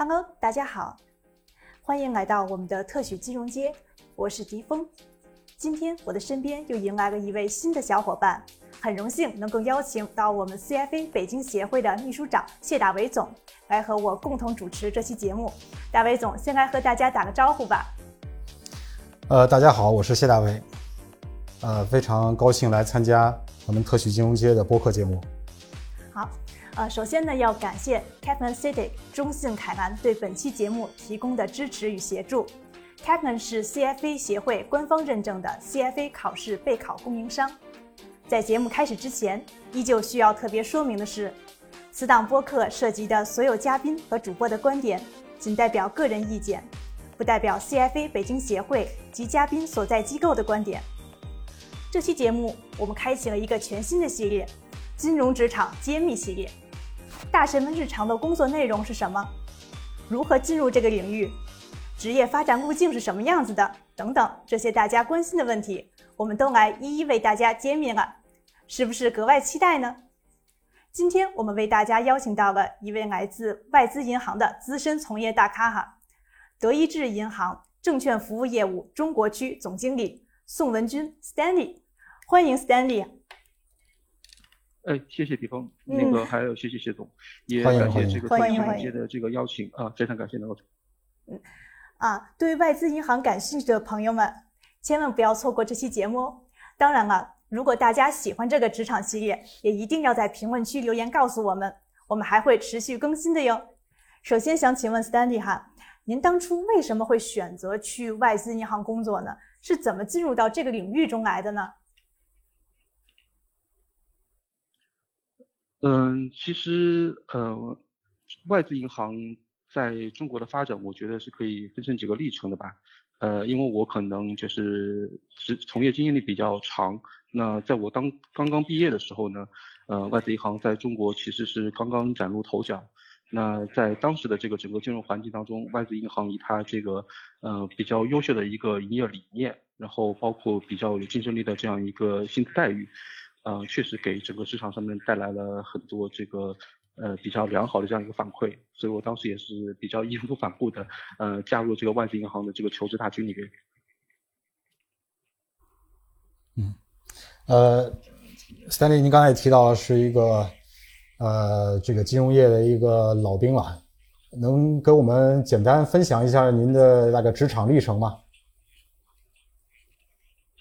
Hello，大家好，欢迎来到我们的特许金融街，我是迪峰。今天我的身边又迎来了一位新的小伙伴，很荣幸能够邀请到我们 CFA 北京协会的秘书长谢大伟总来和我共同主持这期节目。大伟总，先来和大家打个招呼吧。呃，大家好，我是谢大伟，呃，非常高兴来参加我们特许金融街的播客节目。好。呃，首先呢，要感谢 Kaplan City 中信凯兰对本期节目提供的支持与协助。Kaplan 是 CFA 协会官方认证的 CFA 考试备考供应商。在节目开始之前，依旧需要特别说明的是，此档播客涉及的所有嘉宾和主播的观点，仅代表个人意见，不代表 CFA 北京协会及嘉宾所在机构的观点。这期节目我们开启了一个全新的系列——金融职场揭秘系列。大神们日常的工作内容是什么？如何进入这个领域？职业发展路径是什么样子的？等等，这些大家关心的问题，我们都来一一为大家揭秘了，是不是格外期待呢？今天我们为大家邀请到了一位来自外资银行的资深从业大咖哈，德意志银行证券服务业务中国区总经理宋文军 Stanley，欢迎 Stanley。哎，谢谢比峰，那个还有谢谢谢总，也感谢这个欢迎中介的这个邀请啊，非常感谢能够。嗯，啊，对外资银行感兴趣的朋友们，千万不要错过这期节目哦。当然了，如果大家喜欢这个职场系列，也一定要在评论区留言告诉我们，我们还会持续更新的哟。首先想请问 Stanley 哈，您当初为什么会选择去外资银行工作呢？是怎么进入到这个领域中来的呢？嗯，其实呃，外资银行在中国的发展，我觉得是可以分成几个历程的吧。呃，因为我可能就是是从业经验力比较长，那在我当刚刚毕业的时候呢，呃，外资银行在中国其实是刚刚崭露头角。那在当时的这个整个金融环境当中，外资银行以它这个呃比较优秀的一个营业理念，然后包括比较有竞争力的这样一个薪资待遇。呃，确实给整个市场上面带来了很多这个呃比较良好的这样一个反馈，所以我当时也是比较义无反顾的呃加入这个外资银行的这个求职大军里面。嗯，呃，Stanley，您刚才也提到是一个呃这个金融业的一个老兵了，能给我们简单分享一下您的那个职场历程吗？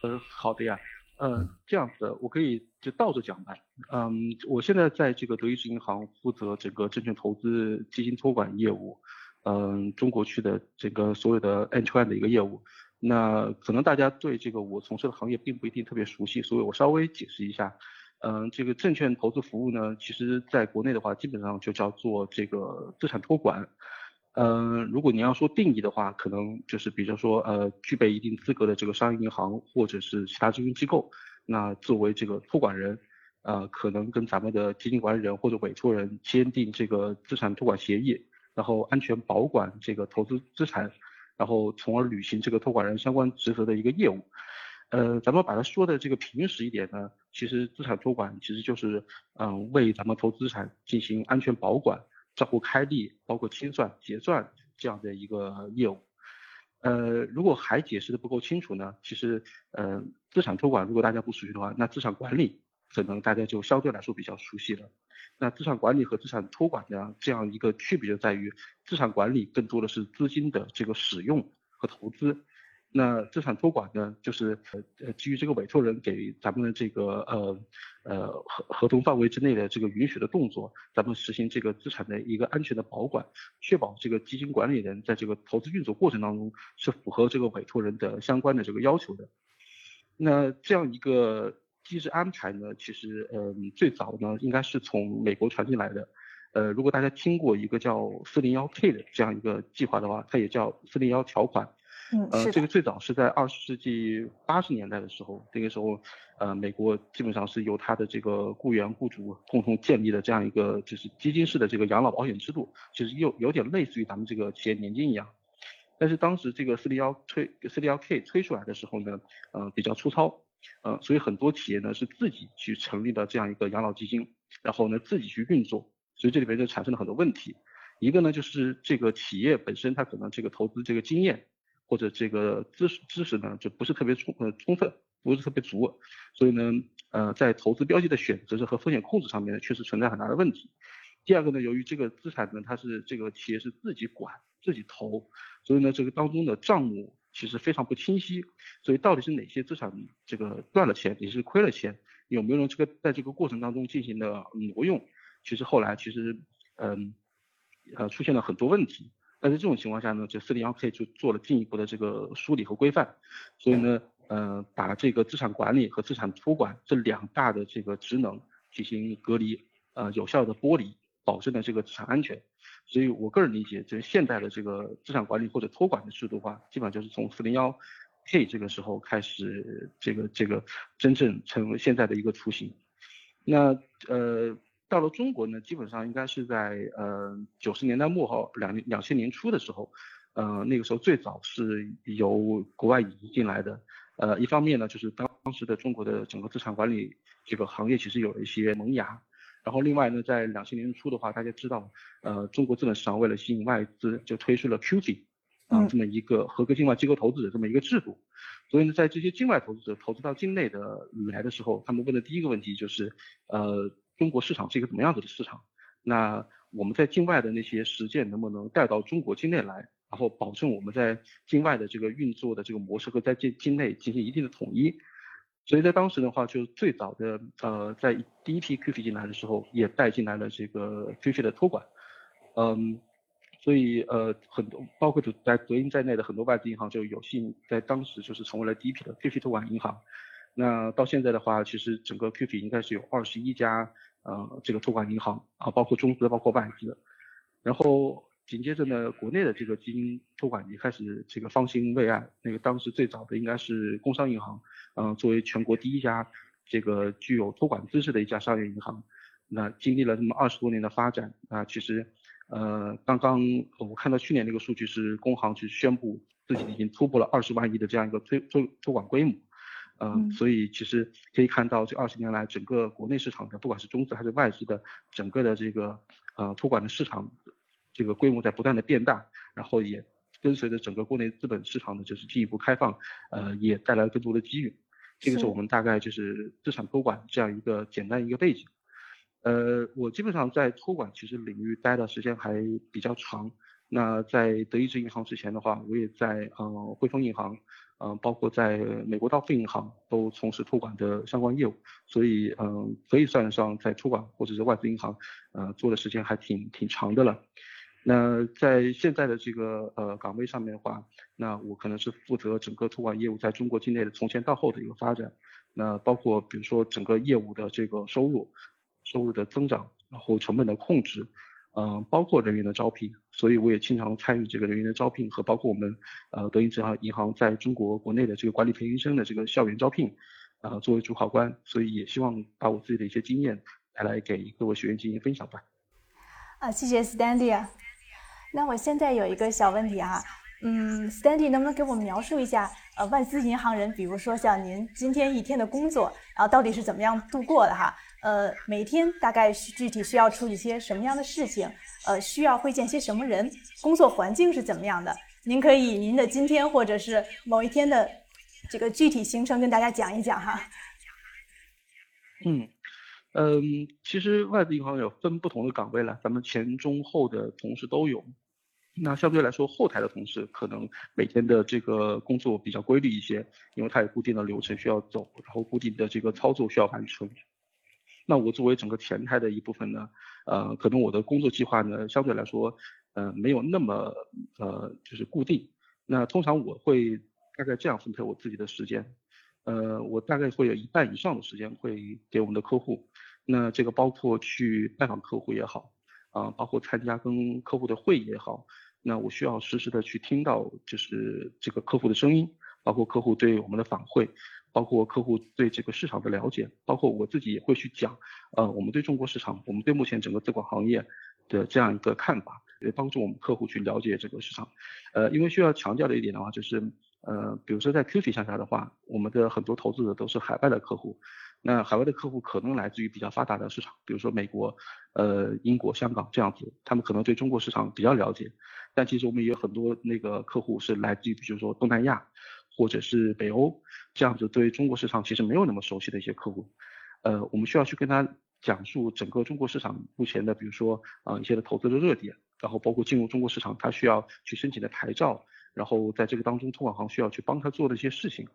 呃，好的呀。嗯，这样子的，我可以就倒着讲吧。嗯，我现在在这个德意志银行负责整个证券投资基金托管业务，嗯，中国区的这个所有的 end to end 的一个业务。那可能大家对这个我从事的行业并不一定特别熟悉，所以我稍微解释一下。嗯，这个证券投资服务呢，其实在国内的话，基本上就叫做这个资产托管。嗯，如果你要说定义的话，可能就是比如说，呃，具备一定资格的这个商业银行或者是其他金融机构，那作为这个托管人，呃，可能跟咱们的基金管理人或者委托人签订这个资产托管协议，然后安全保管这个投资资产，然后从而履行这个托管人相关职责的一个业务。呃，咱们把它说的这个平实一点呢，其实资产托管其实就是，嗯，为咱们投资资产进行安全保管。账户开立，包括清算、结算这样的一个业务。呃，如果还解释的不够清楚呢，其实，呃，资产托管如果大家不熟悉的话，那资产管理可能大家就相对来说比较熟悉了。那资产管理和资产托管的这样一个区别就在于，资产管理更多的是资金的这个使用和投资。那资产托管呢，就是呃基于这个委托人给咱们的这个呃呃合合同范围之内的这个允许的动作，咱们实行这个资产的一个安全的保管，确保这个基金管理人在这个投资运作过程当中是符合这个委托人的相关的这个要求的。那这样一个机制安排呢，其实嗯最早呢应该是从美国传进来的。呃，如果大家听过一个叫四零幺 K 的这样一个计划的话，它也叫四零幺条款。嗯，呃，这个最早是在二十世纪八十年代的时候，那个时候，呃，美国基本上是由他的这个雇员雇主共同建立的这样一个就是基金式的这个养老保险制度，其实有有点类似于咱们这个企业年金一样。但是当时这个四零幺推四零幺 K 推出来的时候呢，呃，比较粗糙，呃，所以很多企业呢是自己去成立的这样一个养老基金，然后呢自己去运作，所以这里边就产生了很多问题。一个呢就是这个企业本身它可能这个投资这个经验或者这个知识知识呢就不是特别充呃充分，不是特别足，所以呢呃在投资标的的选择和风险控制上面呢确实存在很大的问题。第二个呢，由于这个资产呢它是这个企业是自己管自己投，所以呢这个当中的账目其实非常不清晰，所以到底是哪些资产这个赚了钱，你是亏了钱，有没有这个在这个过程当中进行了挪用？其实后来其实嗯。呃，出现了很多问题，那在这种情况下呢，就四零幺 K 就做了进一步的这个梳理和规范，所以呢，呃，把这个资产管理和资产托管这两大的这个职能进行隔离，呃，有效的剥离，保证了这个资产安全。所以我个人理解，这现代的这个资产管理或者托管的制度化，基本上就是从四零幺 K 这个时候开始，这个这个真正成为现在的一个雏形。那呃。到了中国呢，基本上应该是在呃九十年代末后两两千年初的时候，呃那个时候最早是由国外引进来的，呃一方面呢就是当当时的中国的整个资产管理这个行业其实有了一些萌芽，然后另外呢在两千年初的话，大家知道呃中国资本市场为了吸引外资就推出了 QF 啊这么一个合格境外机构投资者这么一个制度，所以呢在这些境外投资者投资到境内的来的时候，他们问的第一个问题就是呃。中国市场是一个怎么样子的市场？那我们在境外的那些实践能不能带到中国境内来？然后保证我们在境外的这个运作的这个模式和在境境内进行一定的统一。所以在当时的话，就最早的呃，在第一批 QF 进来的时候，也带进来了这个 QF 的托管。嗯，所以呃很多包括在德银在内的很多外资银行就有幸在当时就是成为了第一批的 QF 托管银行。那到现在的话，其实整个 QF 应该是有二十一家。呃，这个托管银行啊，包括中资，包括外资，然后紧接着呢，国内的这个基金托管也开始这个方兴未艾。那个当时最早的应该是工商银行，嗯，作为全国第一家这个具有托管资质的一家商业银行，那经历了这么二十多年的发展啊，其实呃，刚刚我看到去年那个数据是工行去宣布自己已经突破了二十万亿的这样一个推托托管规模。嗯，所以其实可以看到，这二十年来，整个国内市场的，不管是中资还是外资的，整个的这个呃托管的市场，这个规模在不断的变大，然后也跟随着整个国内资本市场的就是进一步开放，呃，也带来了更多的机遇。这个是我们大概就是资产托管这样一个简单一个背景。呃，我基本上在托管其实领域待的时间还比较长。那在德意志银行之前的话，我也在呃汇丰银行。嗯，包括在美国道富银行都从事托管的相关业务，所以嗯，可以算得上在托管或者是外资银行，呃，做的时间还挺挺长的了。那在现在的这个呃岗位上面的话，那我可能是负责整个托管业务在中国境内的从前到后的一个发展。那包括比如说整个业务的这个收入、收入的增长，然后成本的控制。嗯，包括人员的招聘，所以我也经常参与这个人员的招聘和包括我们呃德银银行银行在中国国内的这个管理培训生的这个校园招聘，啊作为主考官，所以也希望把我自己的一些经验带来给各位学员进行分享吧。啊，谢谢 Standy 啊。那我现在有一个小问题啊，嗯，Standy 能不能给我们描述一下呃外资银行人，比如说像您今天一天的工作，然后到底是怎么样度过的哈？呃，每天大概具体需要处理些什么样的事情？呃，需要会见些什么人？工作环境是怎么样的？您可以您的今天或者是某一天的这个具体行程跟大家讲一讲哈。嗯嗯，其实外资银行有分不同的岗位了，咱们前中后的同事都有。那相对来说，后台的同事可能每天的这个工作比较规律一些，因为他有固定的流程需要走，然后固定的这个操作需要完成。那我作为整个前台的一部分呢，呃，可能我的工作计划呢，相对来说，呃，没有那么呃，就是固定。那通常我会大概这样分配我自己的时间，呃，我大概会有一半以上的时间会给我们的客户。那这个包括去拜访客户也好，啊，包括参加跟客户的会议也好，那我需要实时的去听到就是这个客户的声音，包括客户对我们的反馈。包括客户对这个市场的了解，包括我自己也会去讲，呃，我们对中国市场，我们对目前整个资管行业的这样一个看法，也帮助我们客户去了解这个市场。呃，因为需要强调的一点的话，就是，呃，比如说在 QF 向下的话，我们的很多投资者都是海外的客户，那海外的客户可能来自于比较发达的市场，比如说美国、呃英国、香港这样子，他们可能对中国市场比较了解。但其实我们也有很多那个客户是来自于，比如说东南亚或者是北欧这样子，对中国市场其实没有那么熟悉的一些客户。呃，我们需要去跟他讲述整个中国市场目前的，比如说啊一些的投资的热点，然后包括进入中国市场他需要去申请的牌照，然后在这个当中托管行需要去帮他做的一些事情。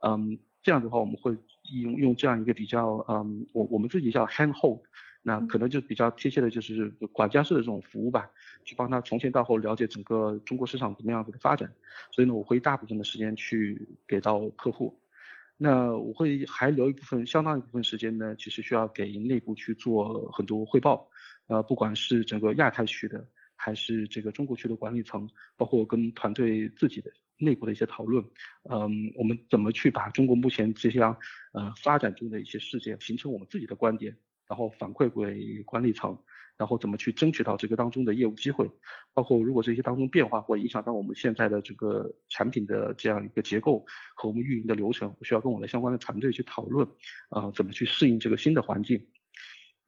嗯，这样的话我们会用用这样一个比较，嗯，我我们自己叫 hand hold，那可能就比较贴切的就是管家式的这种服务吧，去帮他从前到后了解整个中国市场怎么样子的发展。所以呢，我会大部分的时间去给到客户。那我会还留一部分相当一部分时间呢，其实需要给内部去做很多汇报，呃，不管是整个亚太区的，还是这个中国区的管理层，包括跟团队自己的内部的一些讨论，嗯，我们怎么去把中国目前这些呃发展中的一些事件形成我们自己的观点，然后反馈给管理层。然后怎么去争取到这个当中的业务机会，包括如果这些当中变化会影响到我们现在的这个产品的这样一个结构和我们运营的流程，我需要跟我的相关的团队去讨论，啊，怎么去适应这个新的环境。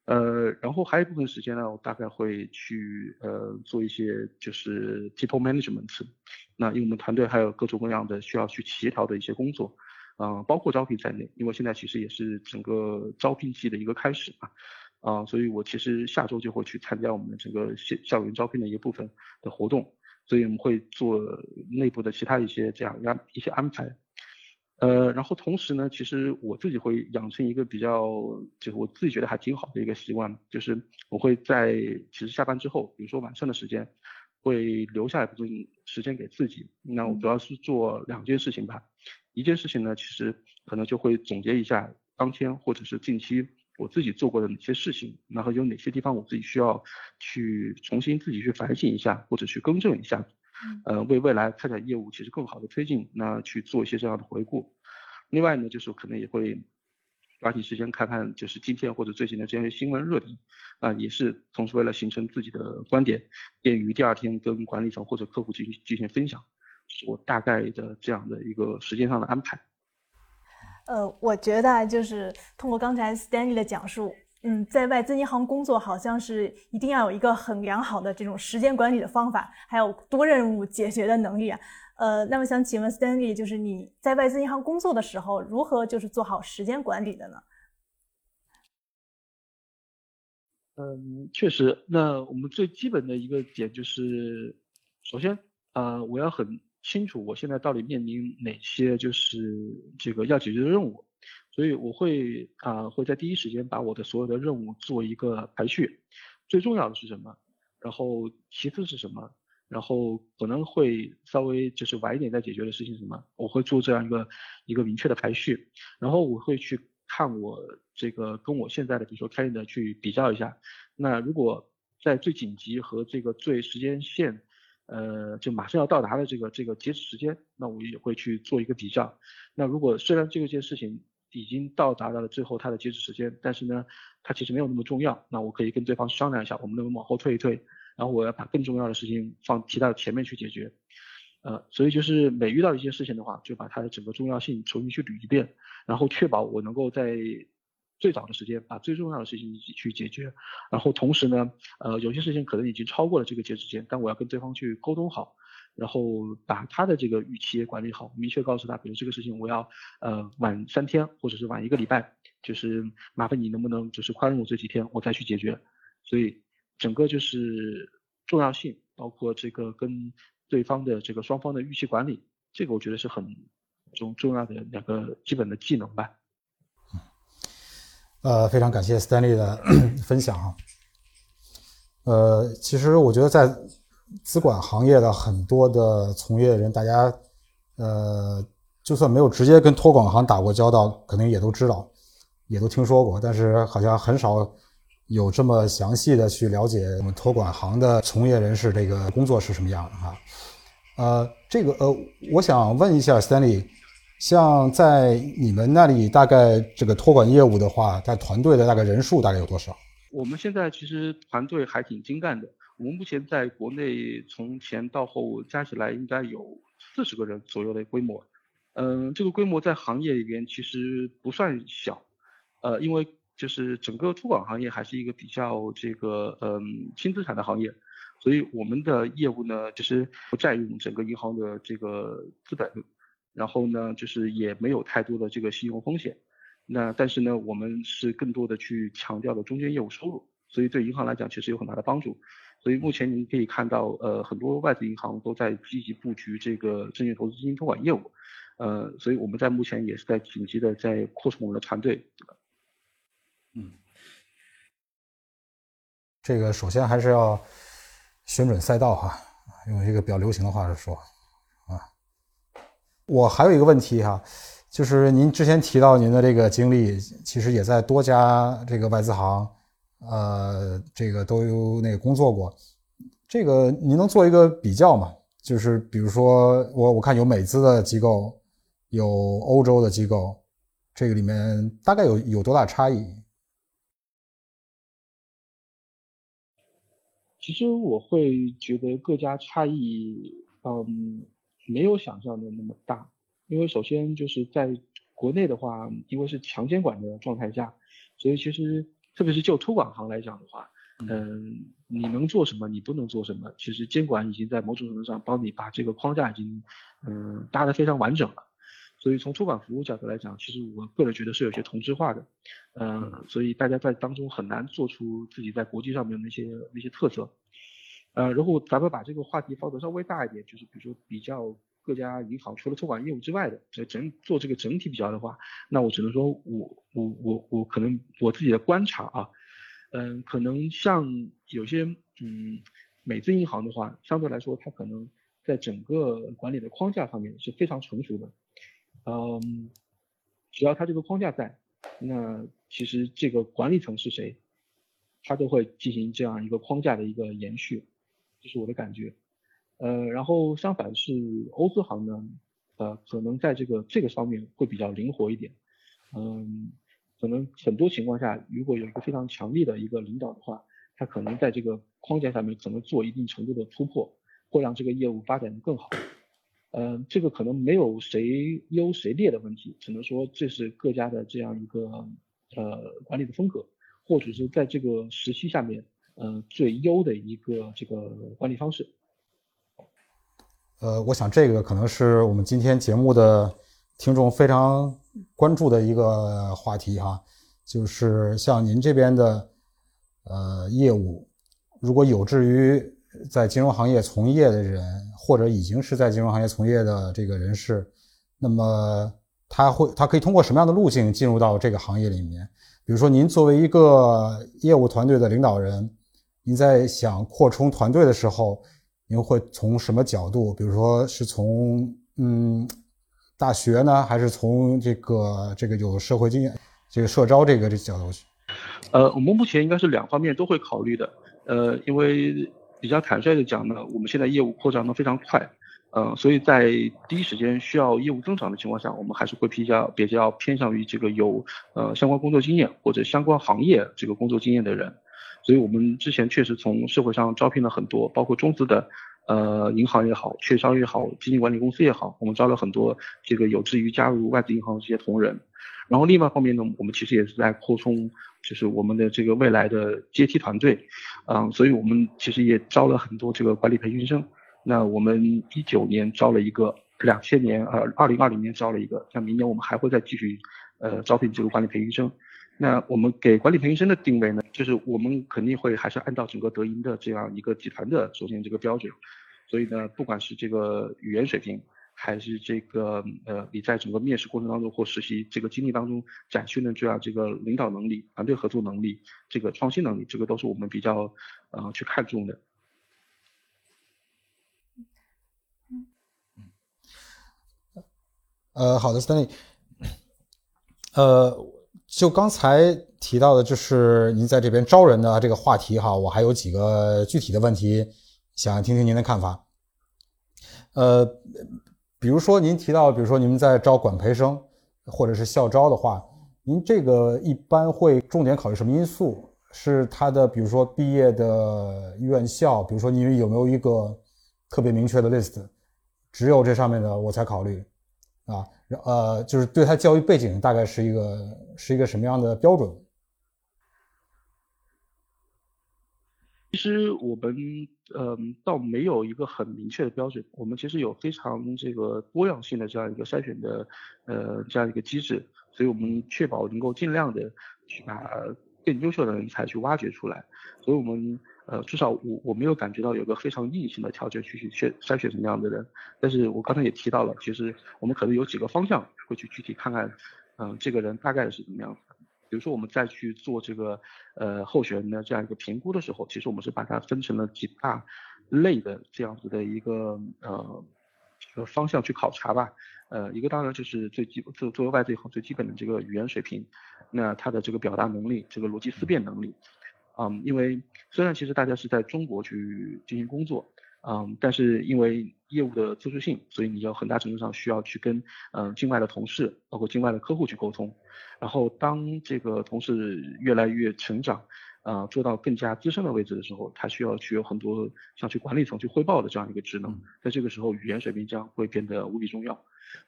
呃，然后还有一部分时间呢，我大概会去呃做一些就是 people management，那因为我们团队还有各种各样的需要去协调的一些工作，啊，包括招聘在内，因为现在其实也是整个招聘季的一个开始嘛。啊，所以我其实下周就会去参加我们整个校校园招聘的一部分的活动，所以我们会做内部的其他一些这样安一些安排。呃，然后同时呢，其实我自己会养成一个比较，就是我自己觉得还挺好的一个习惯，就是我会在其实下班之后，比如说晚上的时间，会留下一部分时间给自己。那我主要是做两件事情吧，一件事情呢，其实可能就会总结一下当天或者是近期。我自己做过的哪些事情，然后有哪些地方我自己需要去重新自己去反省一下，或者去更正一下，呃，为未来开展业务其实更好的推进，那去做一些这样的回顾。另外呢，就是可能也会抓紧时间看看，就是今天或者最近的这些新闻热点，啊，也是同时为了形成自己的观点，便于第二天跟管理层或者客户进行进行分享，是我大概的这样的一个时间上的安排。呃，我觉得就是通过刚才 Stanley 的讲述，嗯，在外资银行工作好像是一定要有一个很良好的这种时间管理的方法，还有多任务解决的能力啊。呃，那么想请问 Stanley，就是你在外资银行工作的时候，如何就是做好时间管理的呢？嗯，确实，那我们最基本的一个点就是，首先，呃，我要很。清楚我现在到底面临哪些就是这个要解决的任务，所以我会啊会在第一时间把我的所有的任务做一个排序，最重要的是什么，然后其次是什么，然后可能会稍微就是晚一点再解决的事情什么，我会做这样一个一个明确的排序，然后我会去看我这个跟我现在的比如说开业的去比较一下，那如果在最紧急和这个最时间线。呃，就马上要到达的这个这个截止时间，那我也会去做一个比较。那如果虽然这个件事情已经到达了最后它的截止时间，但是呢，它其实没有那么重要，那我可以跟对方商量一下，我们能不能往后退一退，然后我要把更重要的事情放提到前面去解决。呃，所以就是每遇到一些事情的话，就把它的整个重要性重新去捋一遍，然后确保我能够在。最早的时间把最重要的事情一起去解决，然后同时呢，呃，有些事情可能已经超过了这个截止时间，但我要跟对方去沟通好，然后把他的这个预期也管理好，明确告诉他，比如这个事情我要呃晚三天或者是晚一个礼拜，就是麻烦你能不能就是宽容我这几天，我再去解决。所以整个就是重要性，包括这个跟对方的这个双方的预期管理，这个我觉得是很重重要的两个基本的技能吧。呃，非常感谢 Stanley 的 分享啊。呃，其实我觉得在资管行业的很多的从业人，大家呃，就算没有直接跟托管行打过交道，可能也都知道，也都听说过，但是好像很少有这么详细的去了解我们托管行的从业人士这个工作是什么样的哈。呃，这个呃，我想问一下 Stanley。像在你们那里，大概这个托管业务的话，在团队的大概人数大概有多少？我们现在其实团队还挺精干的。我们目前在国内从前到后加起来应该有四十个人左右的规模。嗯，这个规模在行业里边其实不算小。呃，因为就是整个托管行业还是一个比较这个嗯轻资产的行业，所以我们的业务呢就是不占用整个银行的这个资本，然后呢就是也没有太多的这个信用风险。那但是呢，我们是更多的去强调的中间业务收入，所以对银行来讲其实有很大的帮助。所以目前您可以看到，呃，很多外资银行都在积极布局这个证券投资基金托管业务，呃，所以我们在目前也是在紧急的在扩充我们的团队。嗯，这个首先还是要选准赛道哈，用一个比较流行的话来说，啊，我还有一个问题哈。就是您之前提到您的这个经历，其实也在多家这个外资行，呃，这个都有那个工作过。这个您能做一个比较吗？就是比如说，我我看有美资的机构，有欧洲的机构，这个里面大概有有多大差异？其实我会觉得各家差异，嗯，没有想象的那么大。因为首先就是在国内的话，因为是强监管的状态下，所以其实特别是就托管行来讲的话，嗯，你能做什么，你不能做什么，其实监管已经在某种程度上帮你把这个框架已经嗯搭得非常完整了。所以从托管服务角度来讲，其实我个人觉得是有些同质化的，嗯，所以大家在当中很难做出自己在国际上面那些那些特色。呃，然后咱们把这个话题放得稍微大一点，就是比如说比较。各家银行除了托管业务之外的，在整做这个整体比较的话，那我只能说，我我我我可能我自己的观察啊，嗯，可能像有些嗯美资银行的话，相对来说它可能在整个管理的框架上面是非常成熟的，嗯，只要它这个框架在，那其实这个管理层是谁，他都会进行这样一个框架的一个延续，是我的感觉。呃，然后相反是欧资行呢，呃，可能在这个这个方面会比较灵活一点，嗯，可能很多情况下，如果有一个非常强力的一个领导的话，他可能在这个框架下面可能做一定程度的突破，会让这个业务发展的更好。嗯，这个可能没有谁优谁劣的问题，只能说这是各家的这样一个呃管理的风格，或者是在这个时期下面，呃，最优的一个这个管理方式。呃，我想这个可能是我们今天节目的听众非常关注的一个话题哈，就是像您这边的呃业务，如果有志于在金融行业从业的人，或者已经是在金融行业从业的这个人士，那么他会他可以通过什么样的路径进入到这个行业里面？比如说，您作为一个业务团队的领导人，您在想扩充团队的时候。您会从什么角度？比如说是从嗯大学呢，还是从这个这个有社会经验、这个社招这个这角度去？呃，我们目前应该是两方面都会考虑的。呃，因为比较坦率的讲呢，我们现在业务扩张的非常快，呃，所以在第一时间需要业务增长的情况下，我们还是会比较比较偏向于这个有呃相关工作经验或者相关行业这个工作经验的人。所以我们之前确实从社会上招聘了很多，包括中资的，呃，银行也好，券商也好，基金管理公司也好，我们招了很多这个有志于加入外资银行的这些同仁。然后另外方面呢，我们其实也是在扩充，就是我们的这个未来的阶梯团队，嗯，所以我们其实也招了很多这个管理培训生。那我们一九年招了一个，两千年呃二零二零年招了一个，像明年我们还会再继续呃招聘这个管理培训生。那我们给管理培训生的定位呢，就是我们肯定会还是按照整个德银的这样一个集团的首先这个标准，所以呢，不管是这个语言水平，还是这个呃你在整个面试过程当中或实习这个经历当中展现的这样这个领导能力、团队合作能力、这个创新能力，这个都是我们比较呃去看重的。呃，好的，Stanley，呃。就刚才提到的，就是您在这边招人的这个话题哈，我还有几个具体的问题想听听您的看法。呃，比如说您提到，比如说你们在招管培生或者是校招的话，您这个一般会重点考虑什么因素？是他的，比如说毕业的院校，比如说您有没有一个特别明确的 list？只有这上面的我才考虑啊。呃，就是对他教育背景大概是一个是一个什么样的标准？其实我们嗯，倒没有一个很明确的标准。我们其实有非常这个多样性的这样一个筛选的呃这样一个机制，所以我们确保能够尽量的去把更优秀的人才去挖掘出来。所以我们呃至少我我没有感觉到有个非常硬性的条件去去选筛选什么样的人。但是我刚才也提到了，其实我们可能有几个方向会去具体看看，嗯，这个人大概是怎么样子。比如说，我们再去做这个呃候选人的这样一个评估的时候，其实我们是把它分成了几大类的这样子的一个呃这个方向去考察吧。呃，一个当然就是最基作作为外资行最基本的这个语言水平，那他的这个表达能力，这个逻辑思辨能力，嗯，因为虽然其实大家是在中国去进行工作。嗯，但是因为业务的特殊性，所以你要很大程度上需要去跟嗯境外的同事，包括境外的客户去沟通。然后当这个同事越来越成长，啊，做到更加资深的位置的时候，他需要去有很多像去管理层去汇报的这样一个职能。在这个时候，语言水平将会变得无比重要。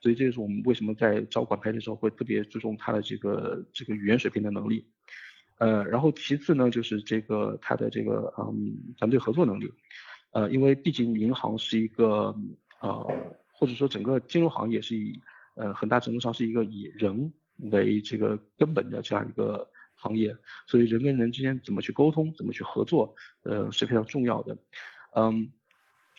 所以这就是我们为什么在招管培的时候会特别注重他的这个这个语言水平的能力。呃，然后其次呢，就是这个他的这个嗯团队合作能力。呃，因为毕竟银行是一个呃，或者说整个金融行业是以呃很大程度上是一个以人为这个根本的这样一个行业，所以人跟人之间怎么去沟通，怎么去合作，呃是非常重要的。嗯，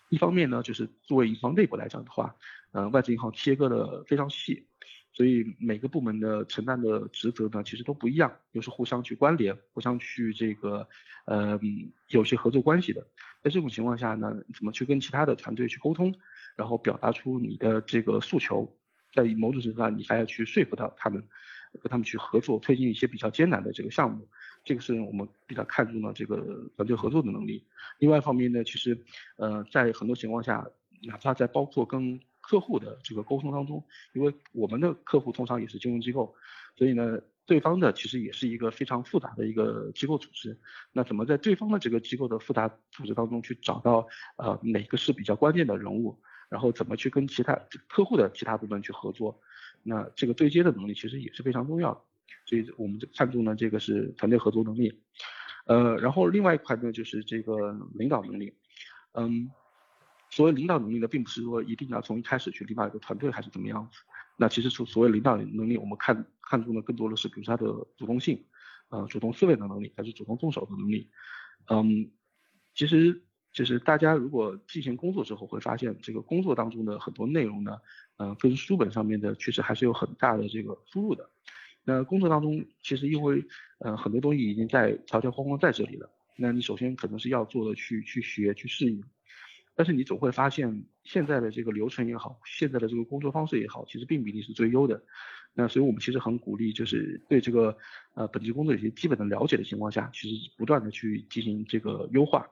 一方面呢，就是作为银行内部来讲的话，呃，外资银行切割的非常细。所以每个部门的承担的职责呢，其实都不一样，又是互相去关联，互相去这个，呃，有些合作关系的。在这种情况下呢，怎么去跟其他的团队去沟通，然后表达出你的这个诉求，在某种程度上你还要去说服到他们，跟他们去合作，推进一些比较艰难的这个项目，这个是我们比较看重的这个团队合作的能力。另外一方面呢，其实，呃，在很多情况下，哪怕在包括跟客户的这个沟通当中，因为我们的客户通常也是金融机构，所以呢，对方的其实也是一个非常复杂的一个机构组织。那怎么在对方的这个机构的复杂组织当中去找到呃哪个是比较关键的人物，然后怎么去跟其他客户的其他部门去合作，那这个对接的能力其实也是非常重要的。所以我们看重呢这个是团队合作能力，呃，然后另外一块呢就是这个领导能力，嗯。所谓领导能力呢，并不是说一定要从一开始去领导一个团队还是怎么样子。那其实所所谓领导能力，我们看看重的更多的是，比如他的主动性，呃，主动思维的能力，还是主动动手的能力。嗯，其实就是大家如果进行工作之后，会发现这个工作当中的很多内容呢，嗯，跟书本上面的确实还是有很大的这个出入的。那工作当中，其实因为呃很多东西已经在条条框框在这里了，那你首先可能是要做的去去学去适应。但是你总会发现，现在的这个流程也好，现在的这个工作方式也好，其实并不一定是最优的。那所以我们其实很鼓励，就是对这个呃本职工作有些基本的了解的情况下，其实不断的去进行这个优化。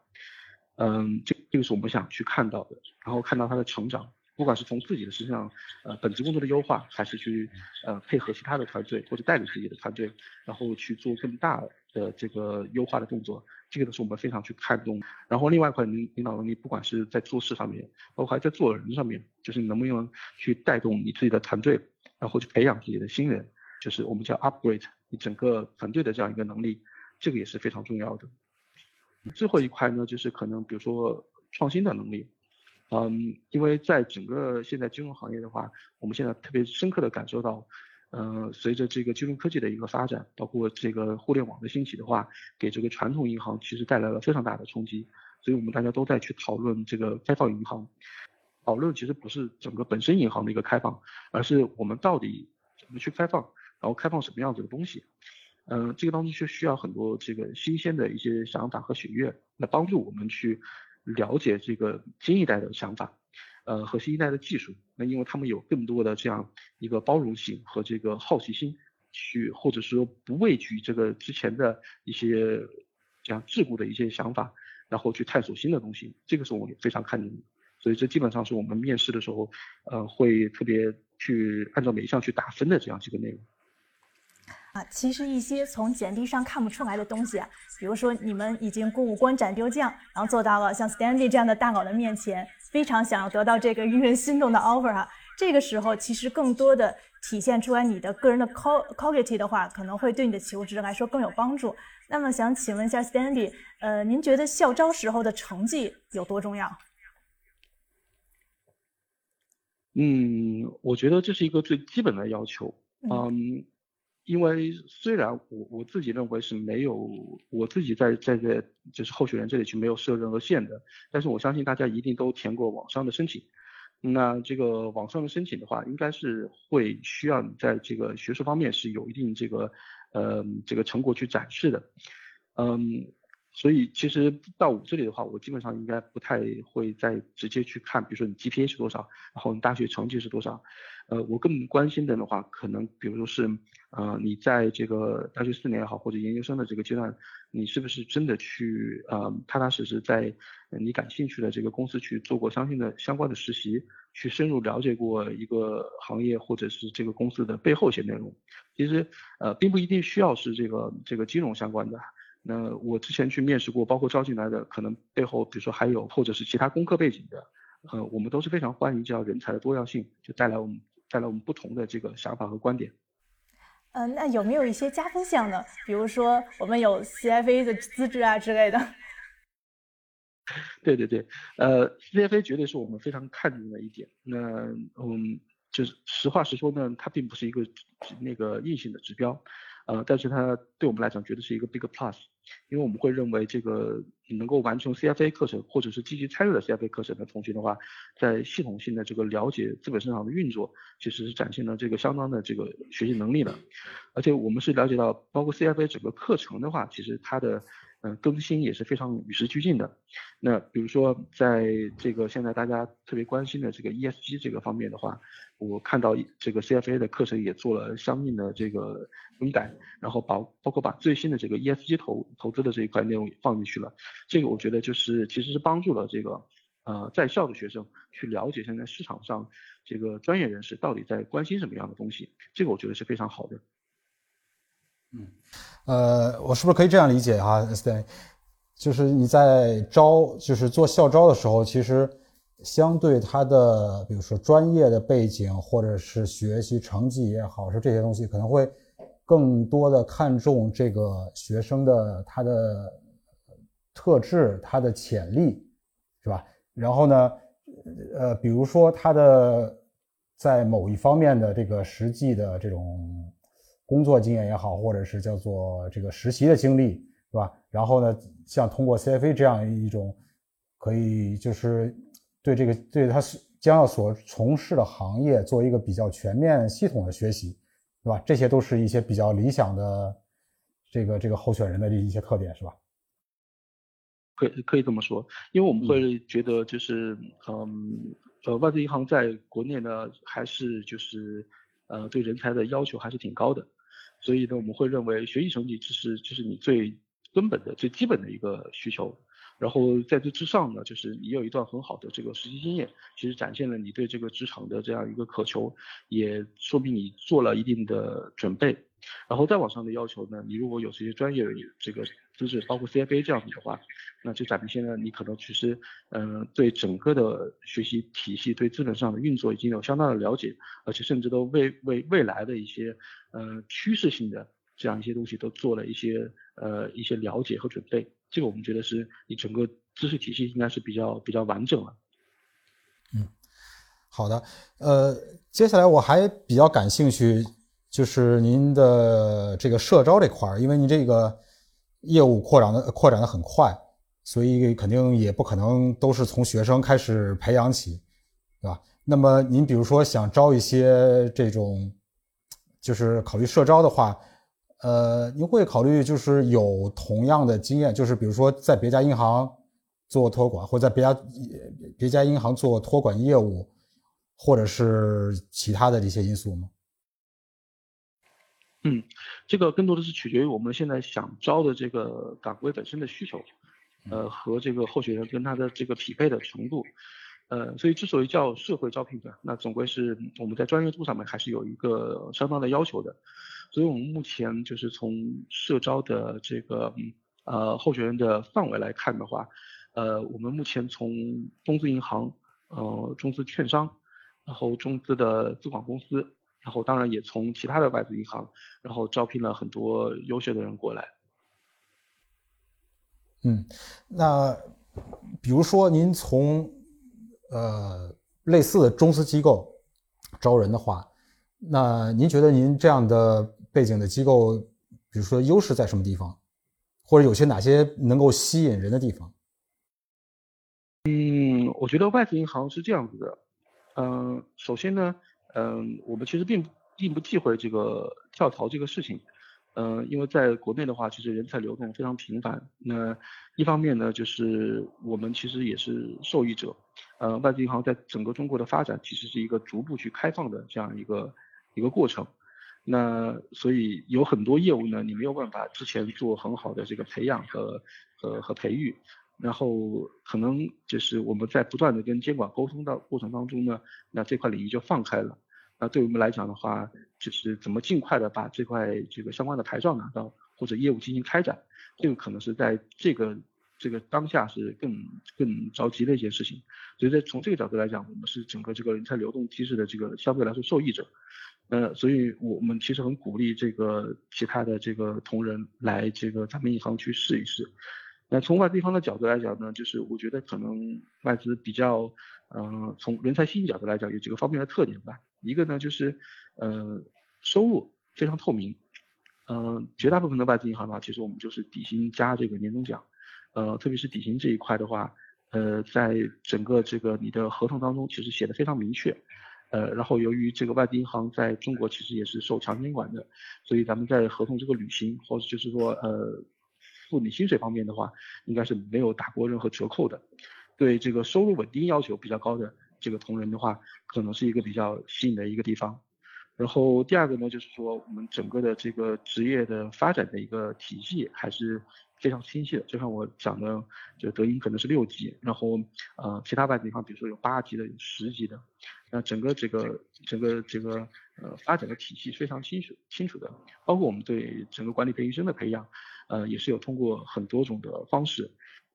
嗯，这这个是我们想去看到的，然后看到他的成长，不管是从自己的身上呃本职工作的优化，还是去呃配合其他的团队或者带领自己的团队，然后去做更大的的这个优化的动作。这个都是我们非常去看重，然后另外一块领领导能力，不管是在做事上面，包括在做人上面，就是你能不能去带动你自己的团队，然后去培养自己的新人，就是我们叫 upgrade 你整个团队的这样一个能力，这个也是非常重要的。最后一块呢，就是可能比如说创新的能力，嗯，因为在整个现在金融行业的话，我们现在特别深刻的感受到。呃，随着这个金融科技的一个发展，包括这个互联网的兴起的话，给这个传统银行其实带来了非常大的冲击。所以我们大家都在去讨论这个开放银行，讨论其实不是整个本身银行的一个开放，而是我们到底怎么去开放，然后开放什么样子的东西。嗯，这个当中就需要很多这个新鲜的一些想法和喜悦来帮助我们去了解这个新一代的想法。呃，核心一代的技术，那因为他们有更多的这样一个包容性和这个好奇心，去或者说不畏惧这个之前的一些这样桎梏的一些想法，然后去探索新的东西，这个是我们非常看重的。所以这基本上是我们面试的时候，呃，会特别去按照每一项去打分的这样几个内容。啊，其实一些从简历上看不出来的东西啊，比如说你们已经过五关斩六将，然后做到了像 Stanley 这样的大佬的面前。非常想要得到这个令人心动的 offer 哈，这个时候其实更多的体现出来你的个人的 quality 的话，可能会对你的求职来说更有帮助。那么想请问一下 Stanley，呃，您觉得校招时候的成绩有多重要？嗯，我觉得这是一个最基本的要求。嗯，因为虽然我我自己认为是没有，我自己在在这就是候选人这里去没有设任何限的，但是我相信大家一定都填过网上的申请。那这个网上的申请的话，应该是会需要你在这个学术方面是有一定这个呃这个成果去展示的。嗯。所以其实到我这里的话，我基本上应该不太会再直接去看，比如说你 GPA 是多少，然后你大学成绩是多少，呃，我更关心的的话，可能比如说是，呃，你在这个大学四年也好，或者研究生的这个阶段，你是不是真的去，呃，踏踏实实在你感兴趣的这个公司去做过相应的相关的实习，去深入了解过一个行业或者是这个公司的背后一些内容。其实，呃，并不一定需要是这个这个金融相关的。那我之前去面试过，包括招进来的，可能背后比如说还有或者是其他工科背景的，呃，我们都是非常欢迎这样人才的多样性，就带来我们带来我们不同的这个想法和观点。嗯，那有没有一些加分项呢？比如说我们有 CFA 的资质啊之类的。对对对，呃，CFA 绝对是我们非常看重的一点。那嗯，就是实话实说呢，它并不是一个那个硬性的指标。呃，但是它对我们来讲绝对是一个 big plus，因为我们会认为这个能够完成 CFA 课程或者是积极参与了 CFA 课程的同学的话，在系统性的这个了解资本市场的运作，其实是展现了这个相当的这个学习能力的。而且我们是了解到，包括 CFA 整个课程的话，其实它的嗯更新也是非常与时俱进的。那比如说在这个现在大家特别关心的这个 ESG 这个方面的话。我看到这个 CFA 的课程也做了相应的这个更改，然后把包括把最新的这个 ESG 投投资的这一块内容放进去了。这个我觉得就是其实是帮助了这个呃在校的学生去了解现在市场上这个专业人士到底在关心什么样的东西。这个我觉得是非常好的。嗯，呃，我是不是可以这样理解哈对就是你在招就是做校招的时候，其实。相对他的，比如说专业的背景，或者是学习成绩也好，是这些东西可能会更多的看重这个学生的他的特质、他的潜力，是吧？然后呢，呃，比如说他的在某一方面的这个实际的这种工作经验也好，或者是叫做这个实习的经历，是吧？然后呢，像通过 CFA 这样一种可以就是。对这个，对他将要所从事的行业做一个比较全面、系统的学习，对吧？这些都是一些比较理想的这个这个候选人的一些特点，是吧？可以可以这么说，因为我们会觉得就是，嗯，呃，外资银行在国内呢，还是就是呃对人才的要求还是挺高的，所以呢，我们会认为学习成绩就是就是你最根本的、最基本的一个需求。然后在这之上呢，就是你有一段很好的这个实习经验，其实展现了你对这个职场的这样一个渴求，也说明你做了一定的准备。然后再往上的要求呢，你如果有这些专业的这个资质，包括 CFA 这样子的话，那就展现了你可能其实嗯对整个的学习体系、对资本上的运作已经有相当的了解，而且甚至都为为未来的一些呃趋势性的这样一些东西都做了一些呃一些了解和准备。这个我们觉得是你整个知识体系应该是比较比较完整了。嗯，好的，呃，接下来我还比较感兴趣，就是您的这个社招这块儿，因为您这个业务扩展的扩展的很快，所以肯定也不可能都是从学生开始培养起，对吧？那么您比如说想招一些这种，就是考虑社招的话。呃，您会考虑就是有同样的经验，就是比如说在别家银行做托管，或者在别家别家银行做托管业务，或者是其他的一些因素吗？嗯，这个更多的是取决于我们现在想招的这个岗位本身的需求，呃，和这个候选人跟他的这个匹配的程度，呃，所以之所以叫社会招聘的，那总归是我们在专业度上面还是有一个相当的要求的。所以我们目前就是从社招的这个呃候选人的范围来看的话，呃，我们目前从中资银行、呃中资券商、然后中资的资管公司，然后当然也从其他的外资银行，然后招聘了很多优秀的人过来。嗯，那比如说您从呃类似的中资机构招人的话，那您觉得您这样的背景的机构，比如说优势在什么地方，或者有些哪些能够吸引人的地方？嗯，我觉得外资银行是这样子的，嗯，首先呢，嗯，我们其实并并不忌讳这个跳槽这个事情。嗯，因为在国内的话，其实人才流动非常频繁。那一方面呢，就是我们其实也是受益者。呃，外资银行在整个中国的发展，其实是一个逐步去开放的这样一个一个过程。那所以有很多业务呢，你没有办法之前做很好的这个培养和和和培育，然后可能就是我们在不断的跟监管沟通的过程当中呢，那这块领域就放开了。那对我们来讲的话，就是怎么尽快的把这块这个相关的牌照拿到，或者业务进行开展，这个可能是在这个这个当下是更更着急的一件事情。所以在从这个角度来讲，我们是整个这个人才流动机制的这个相对来说受益者。呃，所以我们其实很鼓励这个其他的这个同仁来这个咱们银行去试一试。那从外资方的角度来讲呢，就是我觉得可能外资比较，嗯，从人才吸引角度来讲，有几个方面的特点吧。一个呢就是，呃，收入非常透明，嗯，绝大部分的外资银行的话，其实我们就是底薪加这个年终奖，呃，特别是底薪这一块的话，呃，在整个这个你的合同当中，其实写的非常明确，呃，然后由于这个外资银行在中国其实也是受强监管的，所以咱们在合同这个履行或者就是说呃付你薪水方面的话，应该是没有打过任何折扣的，对这个收入稳定要求比较高的。这个同仁的话，可能是一个比较吸引的一个地方。然后第二个呢，就是说我们整个的这个职业的发展的一个体系还是非常清晰的。就像我讲的，就德银可能是六级，然后呃其他外地方比如说有八级的、有十级的，那整个这个整个这个呃发展的体系非常清楚清楚的。包括我们对整个管理培训生的培养，呃也是有通过很多种的方式。